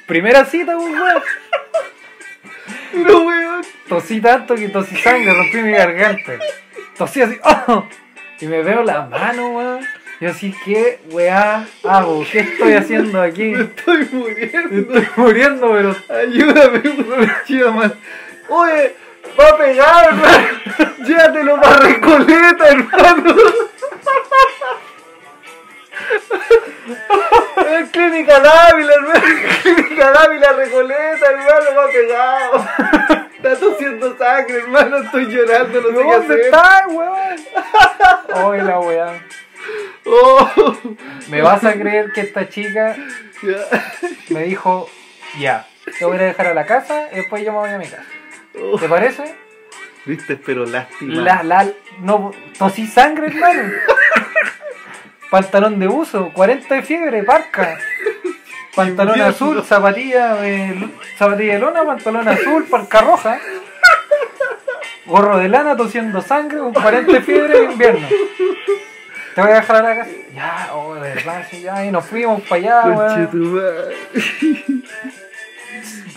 Primera cita, weón.
No, weón.
Tosí tanto que tosí sangre, rompí mi garganta. Tosí así, ¡oh! Y me veo la mano, weón. Y así, ¿qué weá hago? ¿Qué estoy haciendo aquí?
Me estoy muriendo.
Estoy muriendo, pero.
Ayúdame, weón. Chido, man. Oye, va a pegar, hermano. Llévatelo para Recoleta, hermano. Es Clínica Dávila, hermano. Clínica Dávila, Recoleta, hermano, va pegado. Está tosiendo sangre, hermano. Estoy llorando, no sé qué
¿Dónde
hacer.
está, weón? Oye, la weá.
Oh,
¿Me vas a creer que esta chica me dijo, ya, te voy a dejar a la casa y después yo me voy a mi casa?
Oh,
¿Te parece?
Viste, pero lástima.
La, la, no, tosí sangre, hermano. Pantalón de uso, 40 de fiebre, parca. Pantalón azul, zapatilla de, zapatilla de lona, pantalón azul, parca roja. Gorro de lana, tosiendo sangre, con 40 de fiebre invierno. Te voy a dejar a la casa. Ya, oh, de verdad, sí, ya, y nos fuimos para allá, weón.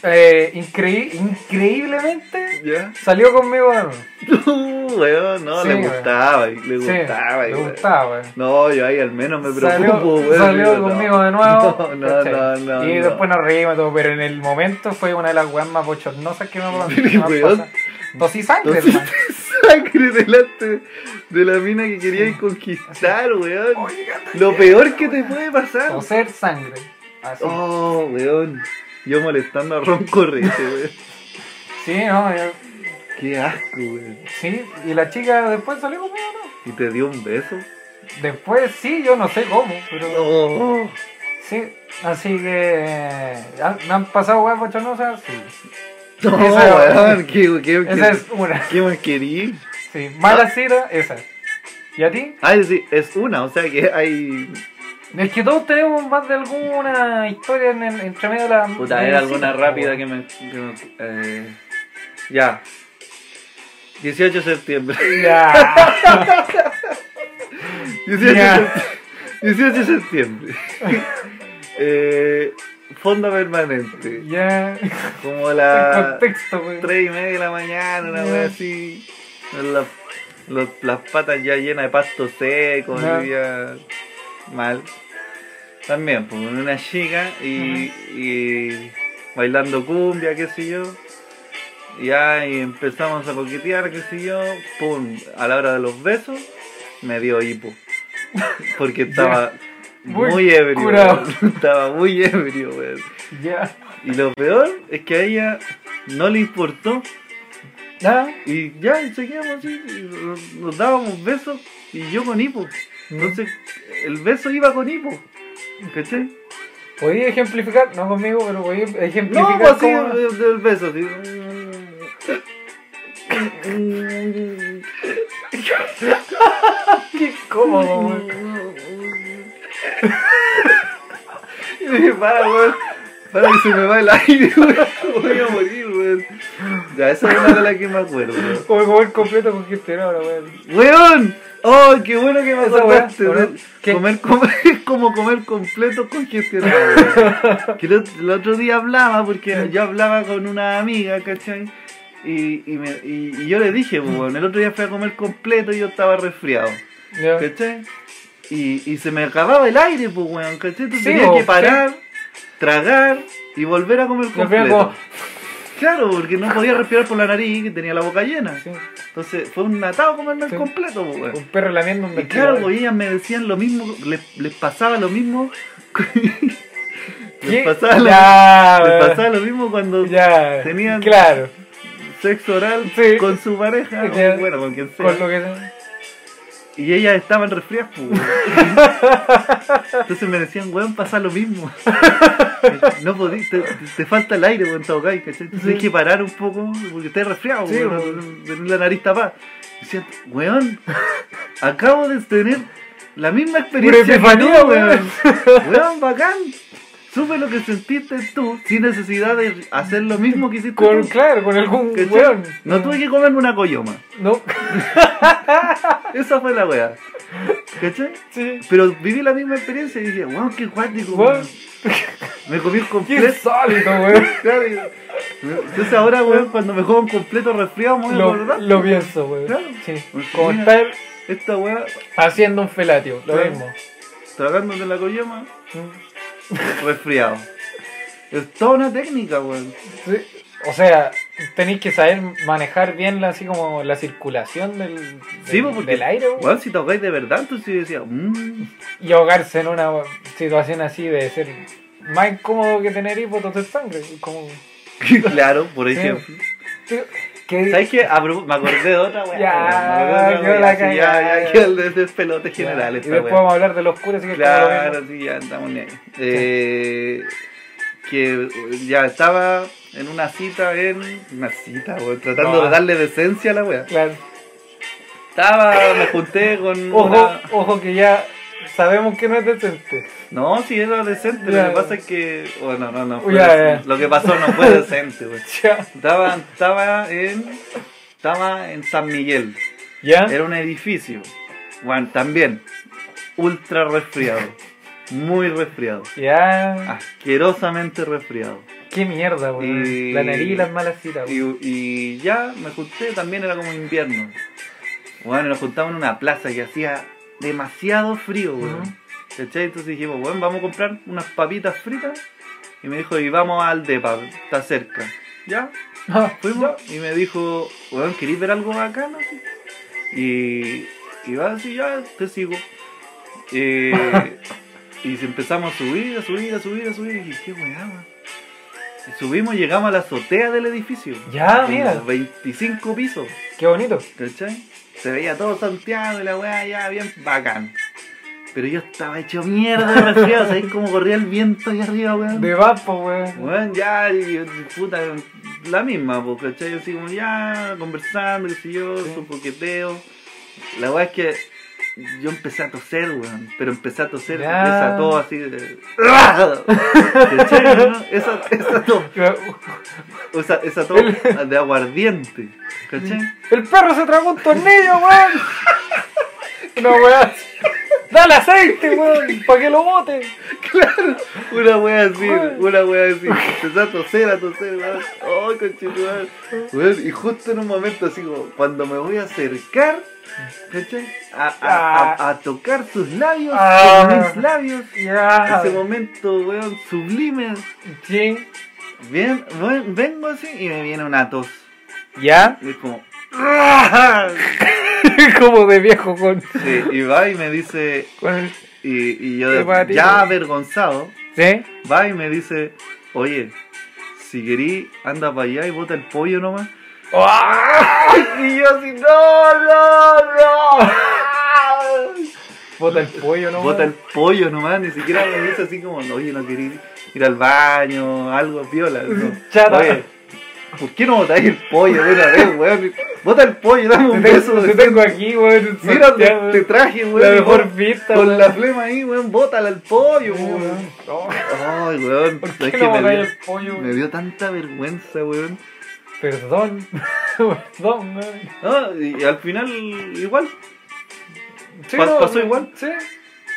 Eh, increí- increíblemente
¿Ya?
salió conmigo de nuevo.
No, weón, no,
Sí,
le
weón.
gustaba, le
Sí,
gustaba.
le
weón.
gustaba, weón.
No, yo ahí al menos me preocupo,
Salió,
weón.
salió
no.
conmigo de nuevo.
No, no, no, no.
y después nos reímos todo, pero en el momento fue una de las weas más bochornosas que me pasado. Tosí sangre, hermano.
sangre delante de la mina que querías conquistar, weón. Lo peor que te puede pasar.
Toser sangre. Así.
Oh, weón. Yo molestando a Ron Correte, weón.
Sí, no, yo-
Qué asco, weón.
sí. Y la chica después salió conmigo, ¿no?
¿Y te dio un beso?
Después sí, yo no sé cómo, pero sí. Así que eh, ¿han- me han pasado weas bochornosas, sí.
No,
Esa-
weón. ¿Qué, qué,
Esa
qué,
es una.
qué más querí?
Sí, mala cita, esa. ¿Y a ti?
Ah, sí, es una, o sea que hay.
Es que todos tenemos más de alguna historia en el, entre medio de la.
Puta, era alguna rápida que me. que me- eh, ya. 18 de septiembre.
Ya.
18,
Ya.
de septiembre. 18 de septiembre. eh, fondo permanente.
ya.
Como
En
la
contexto, güey.
3 y media de la mañana, una
Ya.
wea así. Con la- los- las patas ya llenas de pasto seco,
Ya.
ya mal. También, pues con una chica y, y bailando cumbia, qué sé yo. Y empezamos a coquetear, qué sé yo. Pum, a la hora de los besos, me dio hipo. Porque estaba
Muy
muy, ebrio. Estaba muy ebrio, weón.
Ya.
Y lo peor es que a ella no le importó.
¿Ah?
Y ya, y seguíamos así, nos dábamos besos y yo con hipo. Entonces, el beso iba con hipo. ¿Cachai?
¿Podía ejemplificar? No conmigo, pero
No,
ejemplificar
pues así,
cómo-
del, del beso, así.
Qué cómodo, güey.
Y dije, para, weón. Para que se me va el aire, weón. Voy a morir, weón. Ya, esa es una de las que me acuerdo. weón.
Como comer completo con gestionado, weón.
¡Weón! ¡Oh, qué bueno que me acordaste!
¿qué?
Comer, comer, es como comer completo congestionado. weón. que el, el otro día hablaba, porque yo hablaba con una amiga, ¿cachai? Y, y, me- y- y yo le dije, pues, weón, el otro día fui a comer completo y yo estaba resfriado. ¿cachai? Y, y se me acababa el aire, pues, weón, ¿cachai? Entonces
Sí,
tenía que parar, tragar y volver a comer completo. Claro, porque no podía respirar por la nariz, que tenía la boca llena.
Sí.
Entonces fue un atado comerme
Sí.
el completo, weón.
Un perro lamiendo un
Y claro, pues ellas me decían lo mismo, les, les pasaba lo mismo. Les, pasaba lo, les pasaba lo mismo cuando
Ya.
tenían-
Claro.
sexo oral
Sí.
con su pareja, o bueno, con quien sea.
Con lo que sea.
Y ellas estaban resfriadas, pues. Entonces me decían, weón, pasa lo mismo. No podí, te, falta el aire, weón, ahogáis, ¿cachai? Entonces hay que parar un poco porque estás resfriado,
Sí,
weón. la nariz tapada. Decían, weón, acabo de tener la misma experiencia que
epifanía,
tú,
weón.
weón. Bacán. Supe lo que sentiste tú sin necesidad de hacer lo mismo que hiciste
Con,
tú.
claro, con algún
¿Cachai?
weón.
No tuve que comerme una coyoma.
No.
Esa fue la wea. ¿Cachai?
Sí.
Pero viví la misma experiencia y dije, wow, qué cuático.
Weón.
Me comí un
Qué
completo.
sólido, weón.
Entonces ahora, weón, cuando me como un completo resfriado, me voy a
Lo, lo pienso, weón.
Claro.
Sí.
Porque
Como estar
Esta wea,
haciendo un felatio, lo
Claro.
mismo.
tragándote la coyoma,
Mm.
resfriado. Es toda una técnica, weón.
Sí. O sea, tenéis que saber manejar bien la, así como la circulación del, del,
Sí, porque,
del aire weón.
weón, si te ahogáis de verdad, entonces yo decía, mmm,
y ahogarse en una situación así debe ser más incómodo que tener de sangre. Como,
claro, por
Sí.
ejemplo.
que,
¿Sabes qué? Me acordé de otra weá.
Ya,
de weá,
la
sí, Ya,
ya.
ya, el despelote general
y después vamos a hablar de los curas,
Claro, sí, ya en ahí. Eh, que ya estaba en una cita en. Una cita, weón, tratando
No.
de darle decencia a la wea.
Claro.
Estaba, me junté con.
Ojo,
una-
ojo que ya sabemos que no es decente.
No, sí era decente, lo que pasa es que. Bueno, no, no. fue
ya.
Lo que pasó no fue decente, weón.
Ya.
Estaba, estaba en. Estaba en San Miguel.
¿Ya?
Era un edificio. Bueno, también. Ultra resfriado. Muy resfriado.
Ya.
Asquerosamente resfriado.
Qué mierda, weón.
Y-
La nariz y las malas citas,
Y, y ya me junté, también era como invierno. Bueno, nos juntamos en una plaza que hacía demasiado frío, weón.
Ujú.
¿Cachai? Entonces dijimos, bueno, vamos a comprar unas papitas fritas. Y me dijo, y vamos al depa, está cerca. ¿Ya?
Ah,
Fuimos y me dijo, weón, ¿queréis ver algo bacano? Y, y va así, ya, te sigo. Eh, y empezamos a subir, a subir, a subir, a subir. Y dije, qué weá, weón. Y subimos y llegamos a la azotea del edificio.
Ya, mira.
25 pisos,
Qué bonito.
¿cachai? Se veía todo Santiago y la weá ya bien bacán. Pero yo estaba hecho mierda de resfriado, ¿sabéis cómo corría el viento ahí arriba, weón?
De vapo, weón.
Bueno, ya, y, puta, la misma, pues, ¿cachai? Así como ya, conversando, qué sé yo,
Sí.
su coqueteo. La weá es que yo empecé a toser, weón, pero empecé a toser,
Ya.
esa tos así de... ¿Cachai? no? Esa, esa tos, o sea, esa tos de aguardiente, ¿cachai?
El perro se tragó un tornillo, weón. Una weá. Dale aceite, weón, para que lo bote.
Claro, una wea así, una wea así. Empezó a toser, a toser, weón. Oh, conchetumare. Weón, y justo en un momento así como, cuando me voy a acercar. A, a, a, a tocar sus labios,
Ah.
con mis labios.
Ya.
Ese momento, weón, sublime.
Sí.
Bien, weón, vengo así y me viene una tos.
¿Ya?
Y es como,
como de viejo con.
sí, y va y me dice, y, y yo ya avergonzado,
¿Sí?
va y me dice, oye, si querí, anda para allá y bota el pollo nomás. Y yo así, no, no, no.
Bota el pollo, ¿no?
Bota el pollo nomás, ni siquiera me dice así como, oye, no querí ir al baño, algo viola. No.
Chata.
Oye, ¿por qué no botáis el pollo de una vez, weón? Bota el pollo, dame un
Te
beso.
te tengo aquí, weón.
Mira, te, traje, weón.
La mejor
con-
vista,
Con
weón.
la flema ahí, weón, bótala al pollo, weón. Ay, weón.
¿Por
¿sabes
qué no
me,
el pollo?
me dio tanta vergüenza, weón.
Perdón. Perdón.
No, y al final, igual.
Sí,
Pa-
no,
pasó igual.
Sí.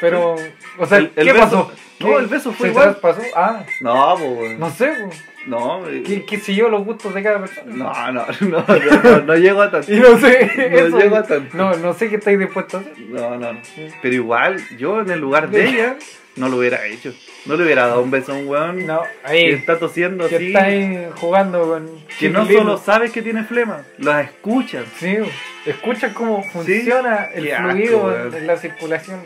Pero, o sea,
El- el
¿qué
beso-
pasó?
no,
¿Qué-
el beso fue
¿se
igual.
traspasó? Ah,
No, weón.
no sé, weón.
No, eh,
¿Qué, qué sé yo los gustos de cada persona?
no, no, no, no, no, llego a tanto.
Y no sé,
No llego a tanto.
no, no sé qué estáis dispuestos a hacer.
No, no, no. Pero igual, yo en el lugar de ella, no lo hubiera hecho. No le hubiera dado un beso a un weón
No,
que
ahí,
está tosiendo
que
así.
estáis jugando con.
Que no solo sabes que tiene flema, las escuchas.
Sí, escucha cómo funciona el
Qué asco,
fluido
weón.
en la circulación.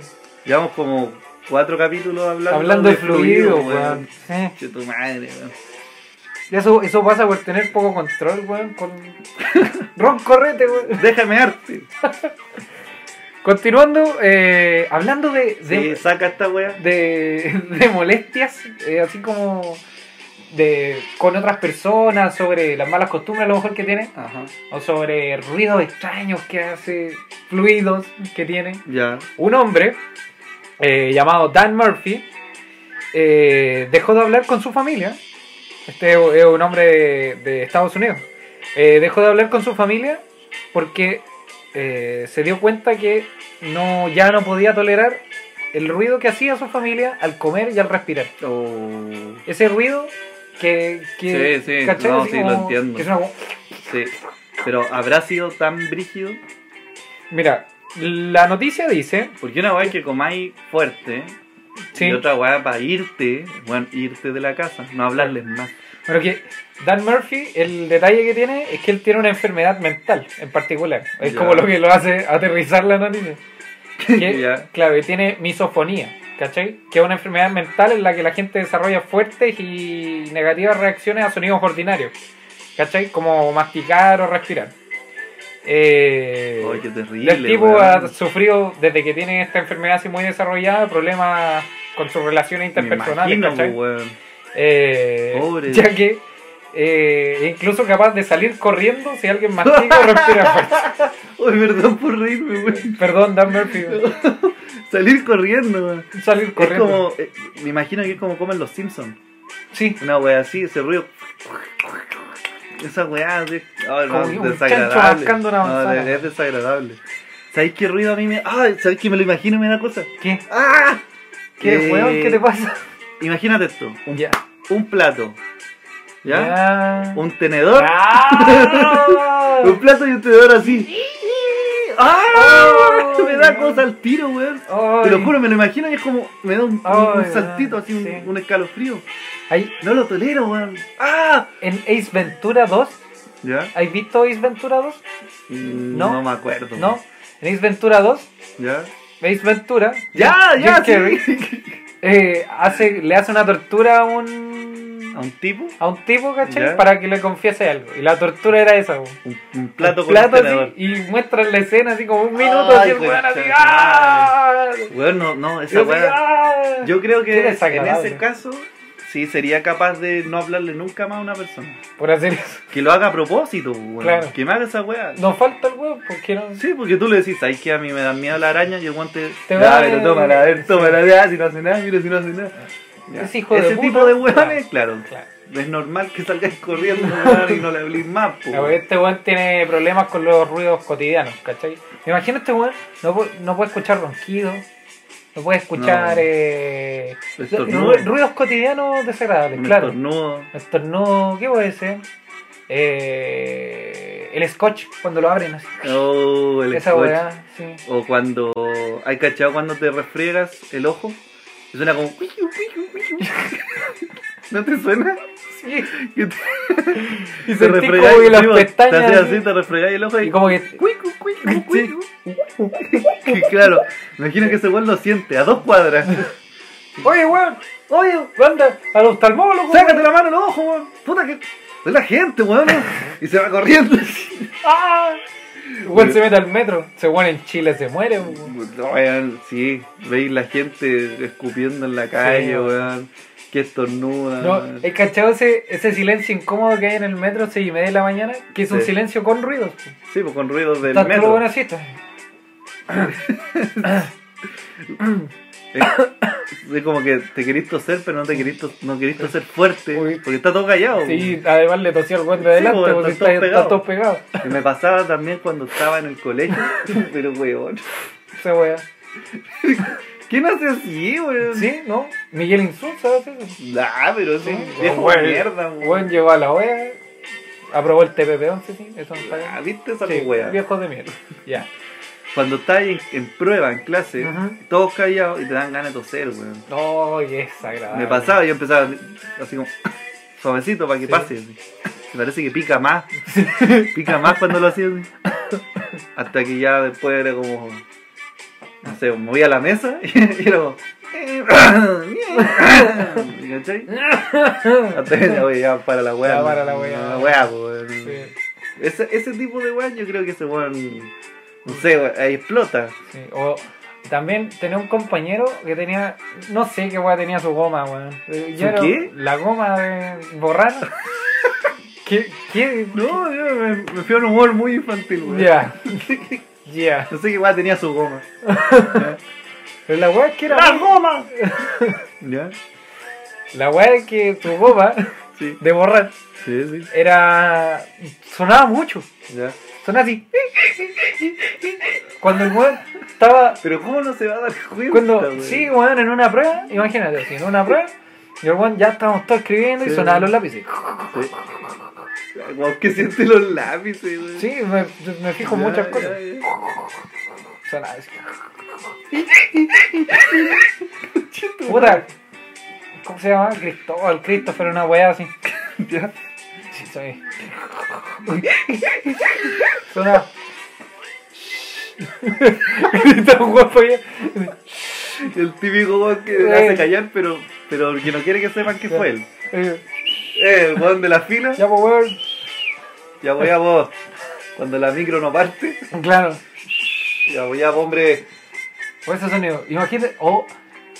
Llevamos como cuatro capítulos hablando,
Hablando de fluido, weón. Sí.
Che, tu madre, weón.
Eso, eso pasa por tener poco control, weón, con... Ron, correte, weón.
Déjame arte.
Continuando, eh, hablando de,
Sí,
de,
saca esta wea.
de, de molestias, eh, así como de con otras personas, sobre las malas costumbres a lo mejor que tiene,
Ajá.
o sobre ruidos extraños que hace, fluidos que tiene.
Ya.
Un hombre eh, llamado Dan Murphy eh, dejó de hablar con su familia. Este es un hombre de, de Estados Unidos. Eh, dejó de hablar con su familia porque se dio cuenta que no, ya no podía tolerar el ruido que hacía su familia al comer y al respirar.
Oh.
Ese ruido que... que
Sí, sí,
¿cachai?
no,
Así
sí, lo entiendo.
que suena como-
Sí. Pero ¿habrá sido tan brígido?
Mira, la noticia dice...
Porque una weá es que comáis fuerte
Sí,
y otra weá para irte, bueno, irte de la casa, no hablarles más.
Pero que Dan Murphy, el detalle que tiene es que él tiene una enfermedad mental en particular. Es
Ya.
como lo que lo hace aterrizar la noticia. Que,
Ya.
Claro, y tiene misofonía, ¿cachai? Que es una enfermedad mental en la que la gente desarrolla fuertes y negativas reacciones a sonidos ordinarios, ¿cachai? Como masticar o respirar. Eh,
Ay, qué terrible.
el tipo
weón.
ha sufrido desde que tiene esta enfermedad así muy desarrollada problemas con sus relaciones
Me
interpersonales,
imagino,
¿cachai?
pues, weón.
Eh,
Pobre.
Ya que eh, incluso capaz de salir corriendo si alguien mastica o respira fuerte.
Ay, perdón por reírme, weón.
Perdón, Dan Murphy.
Salir corriendo, weón.
Salir
Es
corriendo.
como, eh, me imagino que es como comen los Simpsons.
Sí,
Una weá así, ese ruido. Esa weá, no,
Como un
desagradable.
una
No, es desagradable. ¿Sabéis qué ruido a mí me.? Ay, ¿sabéis que me lo imagino y me da cosa?
¿qué?
¡Ah!
¿Qué,
Eh,
weón? ¿Qué te pasa?
Imagínate esto: un,
Ya.
un plato, ¿ya? Un tenedor,
¡Ah!
un plato y un tenedor así. ¡Ah!
Ay,
me da cosa al tiro, weón. Te lo juro, me lo imagino y es como. Me da un, un- un saltito, así, un,
sí.
un escalofrío.
Hay-
No lo tolero, weón. ¡Ah!
en Ace Ventura 2,
¿Ya?
¿has visto Ace Ventura 2?
Mm,
¿No?
No me acuerdo.
¿No? En Ace Ventura 2,
¿Ya?
Ace Ventura,
¡Ya,
Jim
ya!
Carrey,
sí.
eh, hace, le hace una tortura a un,
¿A un tipo?
a un tipo, ¿cachai?
Ya.
Para que le confiese algo. Y la tortura era esa, weón.
Un, un plato
Un
con
plato así, y muestran la escena así como un minuto,
Ay,
así el weón así,
concha
¡ah!
Weón, no, no, esa
así,
weá.
¡ah!
Yo creo que en ese caso, sí sería capaz de no hablarle nunca más a una persona.
Por hacer eso.
Que lo haga a propósito, weón.
Claro.
Que me haga esa weá.
Nos falta el weón, porque no.
Sí, porque tú le decís, ¿sabes que a mí me dan miedo la araña? Y el guante.
Te
ya,
va-
pero tómala, a ver, tómala, ya, si no hace nada, mira si no hace nada. Ya.
Es hijo de
Ese
puta.
tipo de weones, claro.
Claro.
Es normal que salgáis corriendo y no le hablís más,
pues, Este weón tiene problemas con los ruidos cotidianos, ¿cachai? Me imagino este weón no, no puede escuchar ronquidos, no puede escuchar
No.
eh, ruidos cotidianos desagradables,
Un
claro.
estornudo.
Estornudo, ¿qué puede ser? Eh, el scotch cuando lo abren así.
Oh, el
Esa
scotch.
weá, sí.
O cuando. ¿Hay cachado cuando te refriegas el ojo? Y suena como. ¿No te suena?
Sí.
Te,
Y
te
como que las
sí, Te
pestañas.
haces
así,
te refregáis el ojo y.
y como que.
Cuicu, cuicu, cuicu. Que claro, imagino que ese weón lo siente a dos cuadras.
Oye, weón, oye, anda al oftalmólogo.
Sácate
weón.
la mano en los ojos, weón. Puta que. Es la gente, weón. Y se va corriendo.
¡Ah! Weón se mete al metro. Se weón en Chile se muere, weón.
Weón, sí, veis la gente escupiendo en la calle, weón. Que estornuda.
No. ¿hay cachado ese, ese silencio incómodo que hay en el metro 6 y media de la mañana? Que es un silencio con ruidos.
Sí, pues con ruidos del
Está todo
metro.
bueno así, está.
Es, es como que te querís toser, pero no te querís, tos- no querís toser fuerte.
Uy.
Porque está todo callado.
Sí, además le tosió al weón de adelante,
pues,
porque está, todo pegado.
Y me pasaba también cuando estaba en el colegio. pero, weón.
Esa wea.
¿Quién hace así, weón?
Sí, ¿no? Miguel Insulza hace eso.
Nah, pero es
Sí,
un viejo mierda, weón.
Weón llegó a la OEA, aprobó el TPP-11, sí, eso no está bien.
Ah, ¿viste esa
Sí,
wea?
viejos de mierda. Ya.
Cuando estás en, en prueba, en clase, todos callados y te dan ganas de toser, weón.
No, qué desagradable.
Me pasaba yo empezaba así como suavecito para que
Sí.
pase. así. Me parece que pica más. pica más cuando lo hacía así. Hasta que ya después era como. No sé, me voy a la mesa y era como. ¿Cachai? Hasta que ya, oye, ya para la weá.
Ya para la weá.
La weá, pues, weón.
Sí.
Ese, ese tipo de weón, yo creo que ese weón No sé, weón, ahí explota.
Sí, O también tenía un compañero que tenía, no sé qué weá tenía su goma, weón. Eh, yo
¿Su
era-
qué?
La goma de borrar. ¿Qué? ¿Qué?
No, yo me, me fui a un humor muy infantil, weón.
Ya. Ya.
No sé qué weón tenía su goma.
Pero la weá es que era.
¡La goma! ¿Ya?
La weá es que tu goma
Sí.
de borrar
Sí, sí.
era. sonaba mucho.
Ya.
Sonaba así. Cuando el weón estaba.
Pero ¿cómo no se va a dar cuenta,
Cuando. Sí, weón, en una prueba, imagínate, así, en una prueba, y el weón ya estábamos todos escribiendo y sonaban los lápices.
Sí. Que siente los lápices, weón.
Sí, me, me fijo
Ya,
muchas
ya,
cosas.
ya.
Sonaba así. Puta. ¿Cómo se llama? Cristóbal, Christopher, una weá así. Sí. Grita un guapo ya.
El típico weón que
Eh.
hace callar, pero, pero que no quiere que sepan que fue él.
Eh,
Eh, el weón de la fila.
Ya, pues, weón.
Ya voy a vos. Cuando la micro no parte.
Claro.
Ya voy a vos, hombre.
Por ese sonido. Imagínate. Oh,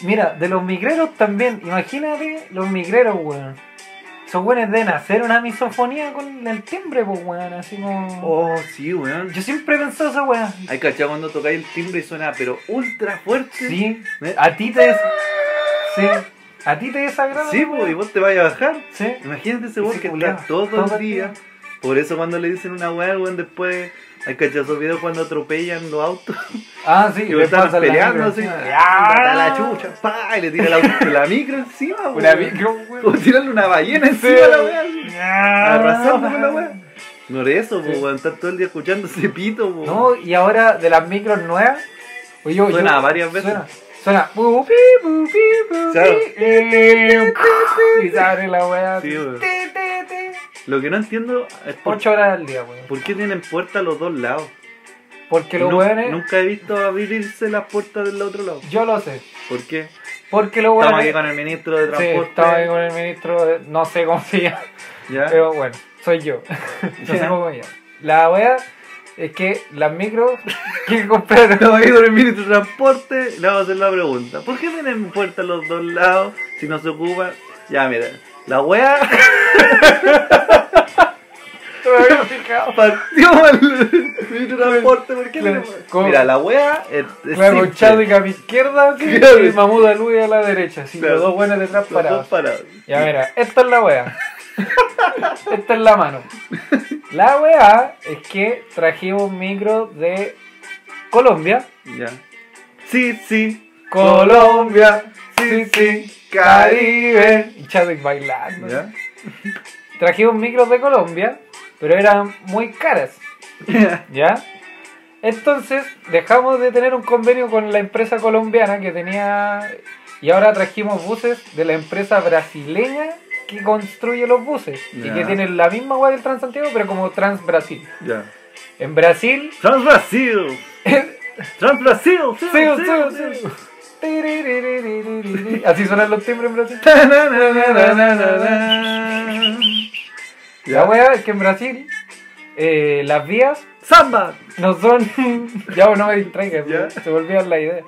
mira, de los migreros también. Imagínate los migreros, weón. Esos weones deben hacer una misofonía con el timbre, pues, weón. Así como.
Oh, sí, weón.
Yo siempre he pensado esa weá.
Hay cachado cuando tocáis el timbre y suena, pero ultra fuerte.
Sí. A ti te. Sí. A ti te desagrada.
Sí, pues, y vos te vayas a bajar.
Sí.
Imagínate ese weón que está todo,
todo
el día. Por eso cuando le dicen una el weón después. Hay cachado esos videos cuando atropellan los autos.
Ah, sí.
Y están peleando así.
encima.
¡Ah! la chucha! ¡Pa! Y le tira la, la micro encima, weón.
Una micro, weón.
Como tirarle una ballena encima a la weá. así.
Ah.
Arrasando con la weá. No es eso, pues, weón. Estar todo el día escuchando ese pito, pues.
No, y ahora de las micros nuevas. pues yo,
Suena
yo-
varias veces.
Suena. Suena. eh, Y se abre la weá.
Sí, weón. Lo que no entiendo es por,
Ocho horas al día, weón.
por qué tienen puertas a los dos lados.
Porque los weones.
Nunca he visto abrirse las puertas del otro lado.
Yo lo sé.
¿Por qué?
Porque los
Estamos
weones.
aquí con el ministro de
Sí,
Transporte.
estaba ahí con el ministro, de- no sé cómo se llama,
¿Ya?
pero bueno, soy yo. no sé cómo se llama. La wea es que las micros que compraron.
Estamos aquí con el ministro de Transporte. Le vamos a hacer la pregunta. ¿Por qué tienen puertas a los dos lados si no se ocupan? Ya, mira. La wea
había fijado.
partió el Transporte. ¿Por qué
Claro, ¿cómo?
Mira, la wea es, es
Claro. Chadwick a mi izquierda sí,
Claro.
y Mahmoud Alui a la derecha, así,
Claro.
los dos buenos detrás
Los dos
parados.
parados.
Ya mira, esta es la wea. esta es la mano. La wea es que trajimos un micro de Colombia.
Ya. Sí, sí.
Colombia,
Sí, sí.
Caribe. Y Chadwick bailando.
¿Ya?
Trajimos micros de Colombia, pero eran muy caras. ¿Ya? Entonces dejamos de tener un convenio con la empresa colombiana que tenía y ahora trajimos buses de la empresa brasileña que construye los buses y que tienen la misma web del Transantiago pero como Trans Brasil. En Brasil,
Trans Brasil. Trans Brasil. Sí,
sí.
sí.
Así suenan los timbres en Brasil. La
Ya.
wea es que en Brasil eh, las vías
Samba.
no son. ya no me distraigas,
Ya.
se olvida la idea.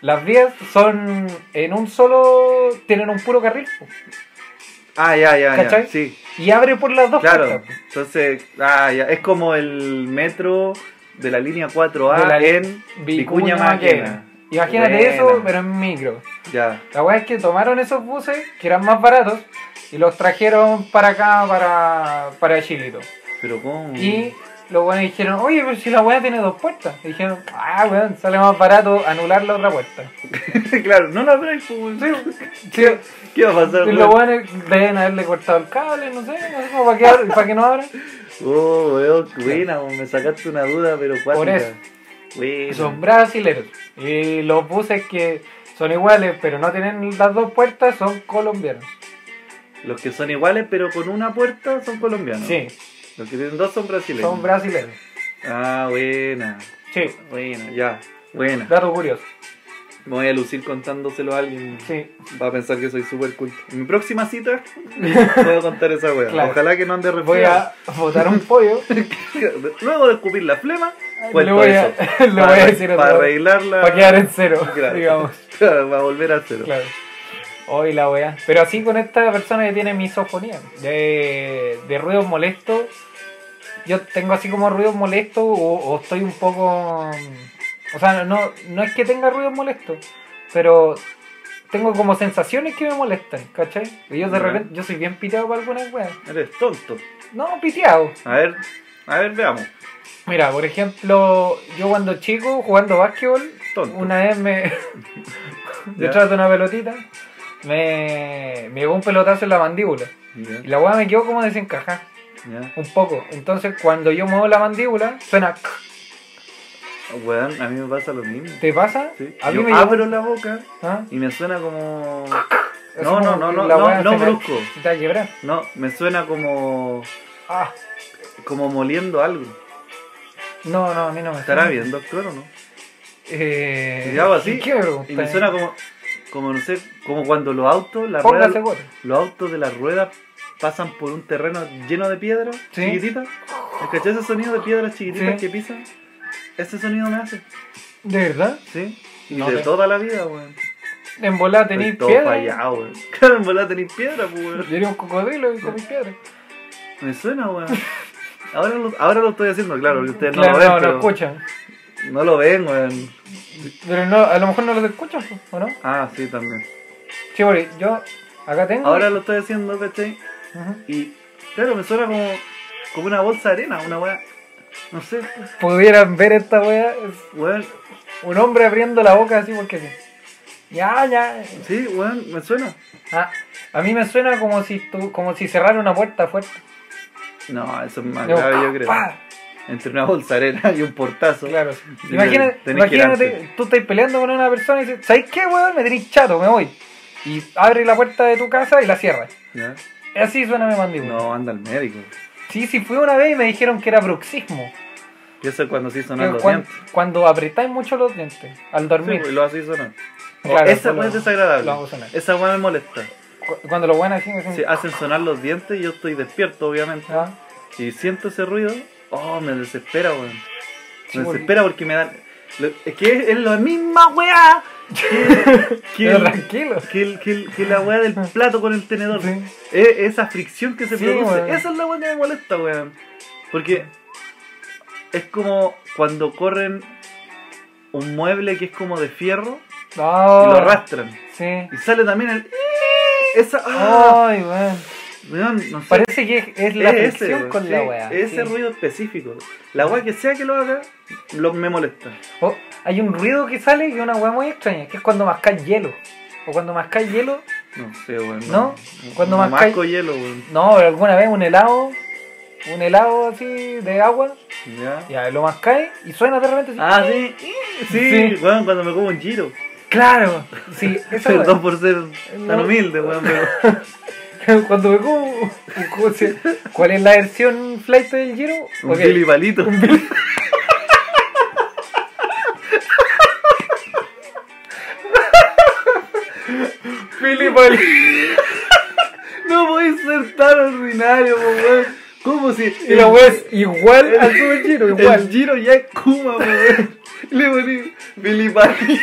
Las vías son en un solo. tienen un puro carril
Ah, ya, ya, ya.
¿Cachai?
Sí.
y abre por las dos
Claro.
puertas.
Entonces, ah, ya. Es como el metro de la línea 4A
De la
en Vicuña Maquena.
Imagínate
Buena.
eso, pero en micro.
Ya.
La wea es que tomaron esos buses que eran más baratos y los trajeron para acá, para, para Chilito.
Pero ¿cómo?
Y los buenos dijeron, oye, pero si la weá tiene dos puertas. Y dijeron, ah, weón, sale más barato anular la otra puerta.
claro, no la abráis, pues.
Sí, sí.
¿Qué va a pasar,
Y los buenos deben haberle cortado el cable, no sé, no sé cómo, para que, para que no abran.
Oh, weón, qué buena, me sacaste una duda, pero cuática.
Por eso.
Buena.
Son brasileros. Y los buses que son iguales, pero no tienen las dos puertas, son colombianos.
Los que son iguales, pero con una puerta, son colombianos.
Sí,
Los que tienen dos son brasileños.
son brasileros.
Ah, buena.
Sí,
Buena, ya. Buena.
dato curioso.
Me voy a lucir contándoselo a alguien.
Sí,
Va a pensar que soy súper culto. En mi próxima cita voy a contar esa wea.
Claro.
Ojalá que no ande
voy
resfriado.
a botar un pollo.
Luego de escupir la flema,
le voy a,
eso.
le voy
Para-
a decir otra
Para
vez.
arreglarla.
Para quedar en cero,
Claro.
digamos.
Claro, para volver a cero.
Claro. Hoy la weá. Pero así con esta persona que tiene misofonía, de, de ruidos molestos, yo tengo así como ruidos molestos o, o estoy un poco... O sea, no, no es que tenga ruidos molestos, pero tengo como sensaciones que me molestan, ¿cachai? Y yo de repente, yo soy bien piteado para algunas weas.
Eres tonto.
No, piteado.
A ver, a ver, veamos.
Mira, por ejemplo, yo cuando chico, jugando básquetbol,
Tonto.
una vez me. Detrás de una pelotita, me, me llegó un pelotazo en la mandíbula. Y la weá me quedó como desencajada, un poco. Entonces, cuando yo muevo la mandíbula, suena.
Weón, a mí me pasa lo mismo.
¿Te pasa?
Sí.
A mí
Yo
me
abro la boca
¿Ah?
y me suena como.
Así
No, no, no, no, no, no brusco.
te va a quebrar.
No, me suena como.
Ah,
como moliendo algo.
No, no, a mí no me
¿Estará bien, doctor o no?
Eh,
Y hago así.
¿Qué me?
Y me suena como. Como no sé, como cuando los autos, las ruedas, los autos de las ruedas pasan por un terreno lleno de piedras
Sí.
chiquititas. ¿Escuchás ese sonido de piedras chiquititas
Sí.
que pisan? Ese sonido me hace,
¿De verdad?
¿sí? Y
No
de
te-
toda la vida, weón.
En volada
Estoy
tenéis
todo
piedra.
fallado, weón. Claro, en verdad tenéis piedra, pues, weón.
Yo era un cocodrilo y comí piedra.
Me suena, weón. Ahora lo, ahora lo estoy haciendo, claro, porque ustedes no
Claro,
lo ven,
no,
pero
no escuchan.
no lo ven, weón.
Pero no, a lo mejor no los escuchan, pues, ¿o no?
Ah, sí, también.
Sí, porque yo acá tengo.
Ahora lo estoy haciendo, ¿cachai? Y, claro, me suena como, como una bolsa de arena, una weá. No sé,
Pudieran ver esta es
weón.
un hombre abriendo la boca así porque sí. Ya, ya.
Sí, weón, me suena.
Ah, a mí me suena como si tú, como si cerrara una puerta fuerte.
No, eso es más grave, yo creo.
¡pa!
Entre una bolsa de arena y un portazo.
Claro. Imagínate, imagínate tú estás peleando con una persona y dices, ¿sabes qué, weón? Me tenéis chato, me voy. Y abre la puerta de tu casa y la cierras.
¿Ya?
Así suena mi mandíbula.
No, anda al médico.
Sí, sí, fui una vez y me dijeron que era bruxismo.
Y eso es cuando sí sonan los
cuan-
dientes.
cuando apretáis mucho los dientes al
Sí,
dormir.
pues, lo así sonar.
Claro,
esa
pues
es desagradable. Esa weá me molesta.
Cu- Cuando lo bueno así, así
Si hacen sonar los dientes y yo estoy despierto, obviamente.
¿ah?
Y siento ese ruido, oh, me desespera, weón.
Sí,
Me desespera porque me dan. es que es, la misma weá que,
tranquilo.
que, la weá del plato con el tenedor.
Sí.
Es- esa fricción que se
Sí,
produce. Esa es la weá que me molesta, weón. Porque es como cuando corren un mueble que es como de fierro
No.
y lo arrastran.
Sí.
Y sale también el. Esa. ¡ah!
Ay, weón.
Weón, no sé.
Parece que es, la
Es
fricción
weón,
con
sí,
la weá.
Ese
sí.
ruido específico. La weá que sea que lo haga, lo, me molesta.
Oh, hay un ruido que sale y una weá muy extraña, que es cuando mascas hielo. O cuando mascas hielo.
No sé, weón.
¿No? Cuando
no
mascáis-
masco hielo, weón.
No, pero alguna vez un helado. Un helado así de agua.
Ya.
Ya, lo mascáis y suena de repente así.
Ah, sí. Sí,
Sí.
weón, cuando me como un giro.
Claro. Sí, esa
Perdón por ser tan humilde, weón, pero.
Cuando me como. ¿cómo se- ¿Cuál es la versión flight del giro?
Un
Ok.
Billy palito.
Billy Palito.
No podéis ser tan ordinario, weón. ¿Cómo si.
Y la weá es igual al super giro,
El
igual.
giro ya es Kuma, weón. Le poní Billy palito.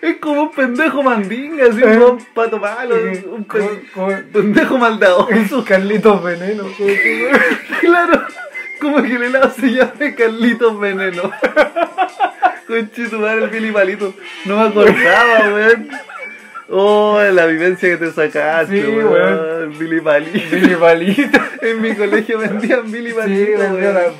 Es como un pendejo mandinga, así, un weón pato malo, un
Como-
pen-
como-
pendejo maldadoso.
Carlitos Veneno. como
Claro, como que el helado se llama Carlitos Veneno. Conchito, madre, el Billy Palito. No me acordaba, weón. Oh, la vivencia que te sacaste,
Sí,
weón. Billy Palito.
Billy Palito.
En mi colegio vendían Billy
Sí,
Palito,
yo
weón.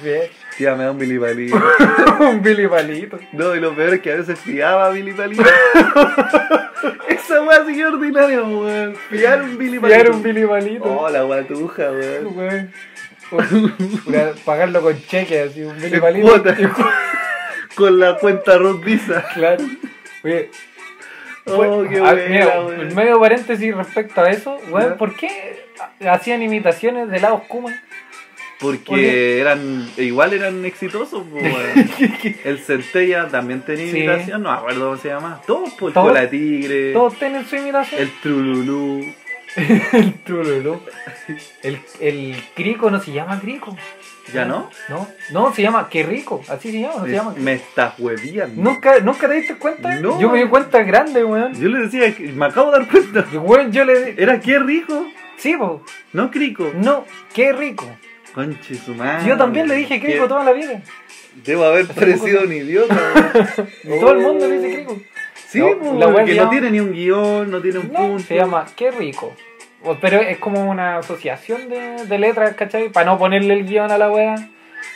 Me da un Billy Palito.
Un Billy Palito.
No, y lo peor es que a veces fiaba Palito. Esa weá sigue ordinaria, weón. Fiar un Billy Palito.
Pillar un Billy Palito.
Oh, la guatuja, weón.
Pagarlo con cheque, así, un cu-
Con la cuenta Ruth Visa.
Claro. Oye,
Oh, qué buena,
mira, medio paréntesis respecto a eso, weón. ¿por qué hacían imitaciones de helados Kuma?
Porque eran, igual eran exitosos, po, weón. El Centella también tenía
Sí.
imitación, no me acuerdo cómo se llama. Todos, por
Todos-
Cola Tigre,
Todos tienen su imitación.
el Trululú.
el trululú. El, el crico no se llama crico.
¿Ya no?
No, no, se llama qué rico. Así se llama, no se llama.
Me estás hueviando.
¿Nunca, ¿Nunca te diste cuenta?
No.
Yo me di cuenta grande, weón.
Yo le decía, me acabo de dar cuenta.
Weón, yo le.
Era qué rico,
Sí, po.
no crico.
No, qué rico.
Conche su madre.
Yo también le dije crico
Que-
toda la vida.
Debo haber parecido un idiota.
Y todo el mundo le dice crico.
Sí,
No,
pues,
la wea
que
se
no
llama-
tiene ni un guion, no tiene un
No,
punto.
se llama qué rico. Pero es como una asociación de, de letras, ¿cachai? Para no ponerle el guion a la wea.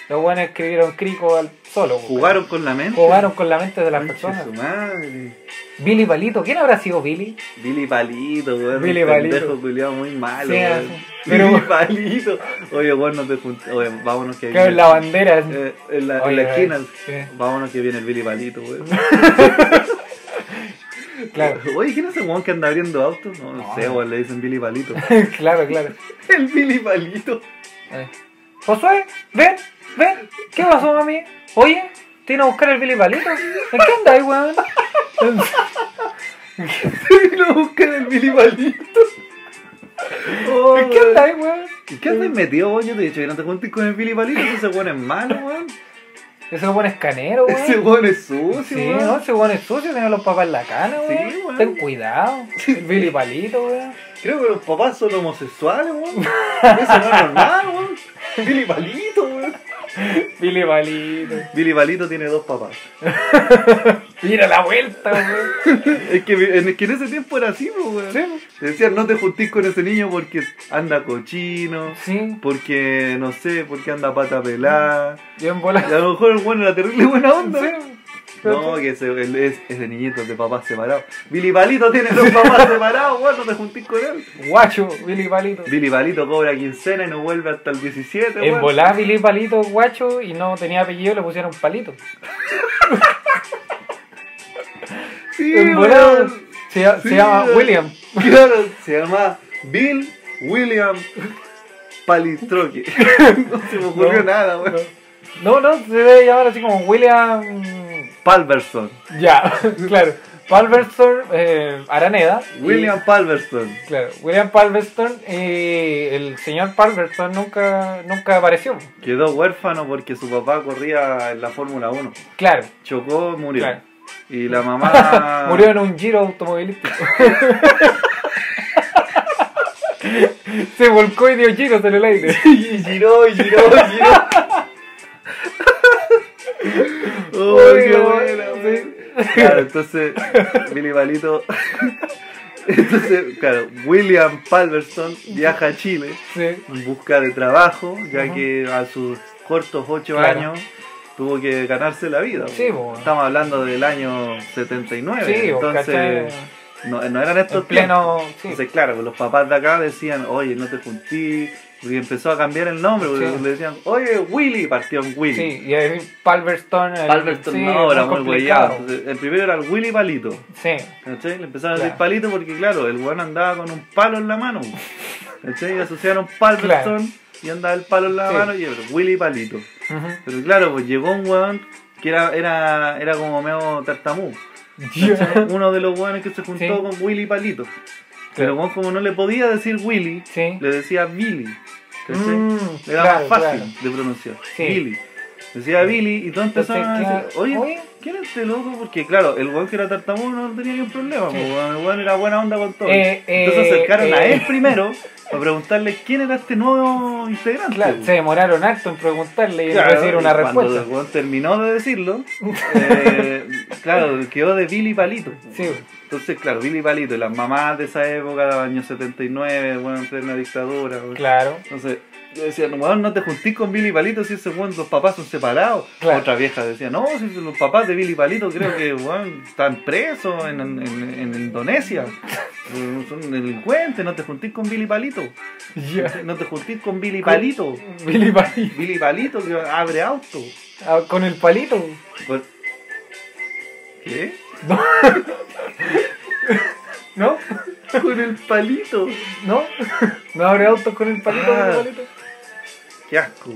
Los weones escribieron crico al solo. po,
Jugaron con la mente.
Jugaron con la mente de las personas.
su madre.
Billy Palito, ¿quién habrá sido Billy?
Billy Palito, weón.
Billy
un
Palito.
pendejo culiao muy malo,
Sí,
weón.
Pero-
Billy Palito. Oye, weón, no te juntes. Oye, vámonos que
Claro, en la bandera.
Eh, en, la, en la esquina.
sí.
Vámonos que viene el Billy Palito, weón.
Claro,
Oye, ¿quién es ese weón que anda abriendo autos? No, no
No.
sé, weón, le dicen Billy Palito.
claro, claro.
el Billy Palito.
Eh. Josué, ven, ven. ¿Qué pasó, mami? Oye, ¿tienes a buscar el Billy Palito? ¿En qué andáis, weón?
Vino a buscar el Billy Palito. Oh,
¿En qué
weón.
andáis, weón?
¿Y ¿Qué andas metido, weón? Yo te he dicho que no te juntes con el Billy Palito, ese weón es malo, weón.
Ese weón es canero, weón.
Ese weón es sucio,
Sí,
weón.
no, ese weón es sucio, tiene a los papás en la cana,
Sí,
weón.
weón.
Ten cuidado. El Billy Palito, weón.
Creo que los papás son homosexuales, weón. Eso no es normal, weón. Billy Palito, weón.
Billy Palito.
Billy Palito tiene dos papás.
Mira la vuelta, weón.
Es que, es que en ese tiempo era así, pues, weón.
Sí,
Decían, no te juntís con ese niño porque anda cochino,
sí.
porque, no sé, porque anda pata pelada.
Bien
Y
volado.
a lo mejor el bueno era terrible buena onda.
Sí.
No, que es, es de niñitos de papás separados. Billy Palito tiene dos papás separados, weón, no te juntís con él.
Guacho, Billy Palito.
Billy Palito cobra quincena y no vuelve hasta el 17,
En
weón.
volá Billy Palito, guacho, y no tenía apellido, le pusieron palito.
Sí,
En volá se, llama- se. William.
Claro, se llama Bill William Palistroque. no se me ocurrió
No,
nada, weón.
No, no, se debe llamar así como William.
Palverson.
Ya, claro. Palmerston eh, Araneda. y-
William Palverson.
claro, William Palmerston y el señor Palmerston nunca, nunca apareció.
Quedó huérfano porque su papá corría en la Fórmula 1.
Claro,
Chocó, murió.
Claro.
Y la mamá.
murió en un giro automovilístico. Se volcó y dio giros en el aire.
Y giró, y giró, y giró. Oh, qué buena. Claro, entonces, Billy Palito. Entonces, claro, William Palmerston viaja a Chile
Sí.
en busca de trabajo, ya que a sus cortos 8
Claro.
años tuvo que ganarse la vida.
Sí.
Estamos hablando del año 79,
Sí,
entonces no, no eran estos
En pleno. Sí.
entonces, claro, los papás de acá decían, oye, no te juntí. Y empezó a cambiar el nombre, porque
Sí.
le decían, oye, Willy, partió en Willy.
Sí, y ahí Palmerston. el-
Palmerston
sí,
no, era muy. Entonces, el primero era el Willy Palito.
Sí,
¿Cachai? Le empezaron a decir
Claro.
palito porque, claro, el weón andaba con un palo en la mano. ¿Cachai? Y asociaron Palmerston y andaba el palo en la
Sí.
mano y era Willy Palito. Pero claro, pues llegó un weón que era, era, era como medio tartamú. ¿cachai? Uno de los weones que se juntó con Willy Palito. Pero weón, como no le podía decir Willy,
Sí.
le decía Billy.
Mm,
era
claro,
más fácil
claro.
de pronunciar.
Sí.
Billy. Decía Billy y todos empezaron a decir,
¿qué-
oye,
oye?
¿quién es este loco? Porque claro, el weón que era tartamudo no tenía ningún problema,
Sí.
pues, el weón era buena onda con todo.
Eh,
Entonces
eh,
se acercaron a
eh.
él primero para preguntarle quién era este nuevo integrante.
Claro,
pues.
se demoraron harto en preguntarle y
Claro,
recibir
y
una
Cuando
respuesta.
el weón terminó de decirlo, claro, quedó de Billy Palito.
Sí,
Entonces, claro, Billy Palito y las mamás de esa época, de años 79, bueno, en plena dictadura.
claro.
Entonces, yo decía, no, no te juntís con Billy Palito si ese los papás son separados.
Claro.
Otra vieja decía, no, si los papás de Billy Palito creo que están presos en, en- en- en Indonesia. Son delincuentes, no te juntís con Billy Palito. No te juntís con Billy Palito.
Billy Palito.
Billy Palito que abre auto.
Ah, Con el palito.
¿Qué?
No. ¿No?
Con el palito.
¿No? ¿No abre autos con el palito?
Ah.
con el palito?
Qué asco.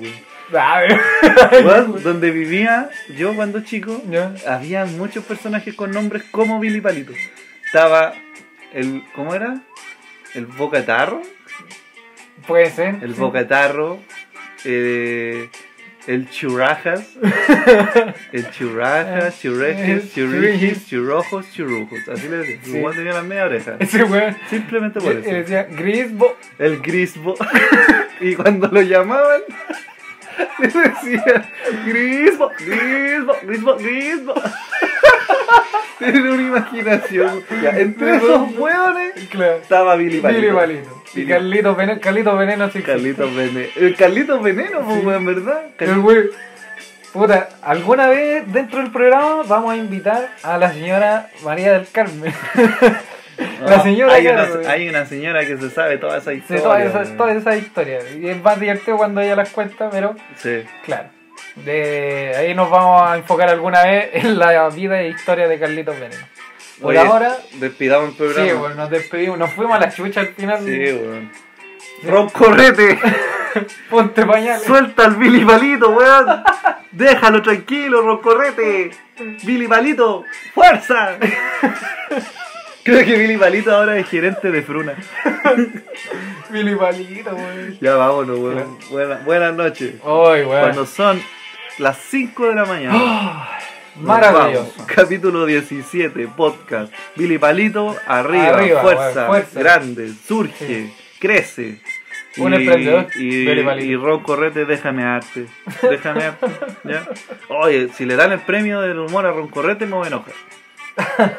Weón, Donde vivía yo cuando chico, había muchos personajes con nombres como Billy Palito. Estaba el. ¿Cómo era? el bocatarro,
Puede ser.
el bocatarro, eh, el churrajas, el churrajas, churrejes, churrijis, churrojos, churrujos. Así le decía.
Sí.
Igual tenía las media orejas.
Ese weón.
Simplemente por
eh,
eso.
Decía Grisbo.
El grisbo. y cuando lo llamaban, le decían grisbo, grisbo, grisbo, grisbo. Tienen una imaginación. Ya, entre esos hueones
Claro.
estaba Billy Palito.
Billy Palito. Y
Billy-
Carlito Veneno. Carlito Veneno sí.
Carlitos Veneno. El Carlitos Veneno, pues,
Sí.
¿verdad?
El güey. Puta, alguna vez dentro del programa vamos a invitar a la señora María del Carmen. la señora
hay una, hay una señora que se sabe toda esa
Sí,
historia.
todas esas
weón.
todas esas historias. Y es más divertido cuando ella las cuenta, pero
Sí.
claro. De ahí nos vamos a enfocar alguna vez en la vida e historia de Carlitos Veneno. Por
Oye,
ahora,
Despidamos el
sí,
programa.
bueno, nos despedimos. Nos fuimos a la chucha al final.
Sí, weón. Ron Correte.
Ponte pañales.
Suelta al Billy Palito, weón. Déjalo tranquilo, Roncorrete. Billy Palito, fuerza. Creo que Billy Palito ahora es gerente de Fruna.
Billy Palito, güey.
Ya vámonos, weón. Buena- buenas noches.
Ay, güey.
Cuando son las 5 de la mañana.
Maravilloso.
vamos. Capítulo 17, podcast. Billy Palito, arriba,
Arriba,
fuerza,
weón, fuerza.
grande, surge, crece.
Un emprendedor,
Y,
Billy Palito.
y Ron Correte, déjame arte. Déjame arte. ¿ya? Oye, si le dan el premio del humor a Ron Correte, me voy a enojar.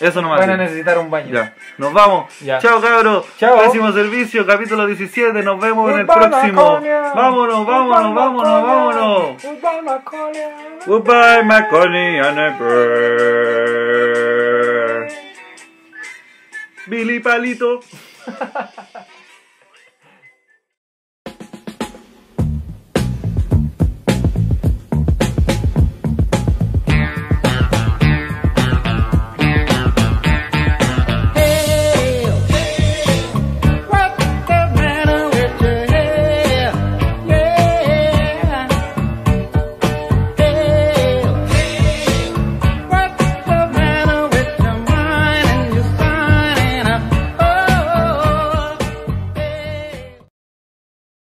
Eso no
Van a necesitar un baño.
Ya, nos vamos.
Ya.
Chao, cabros.
Chao.
Pésimo servicio, capítulo 17. Nos vemos en el próximo. Vámonos, vámonos, vámonos, vámonos.
Goodbye, Maconia.
Goodbye, Macaulay and a bird. Billy Palito.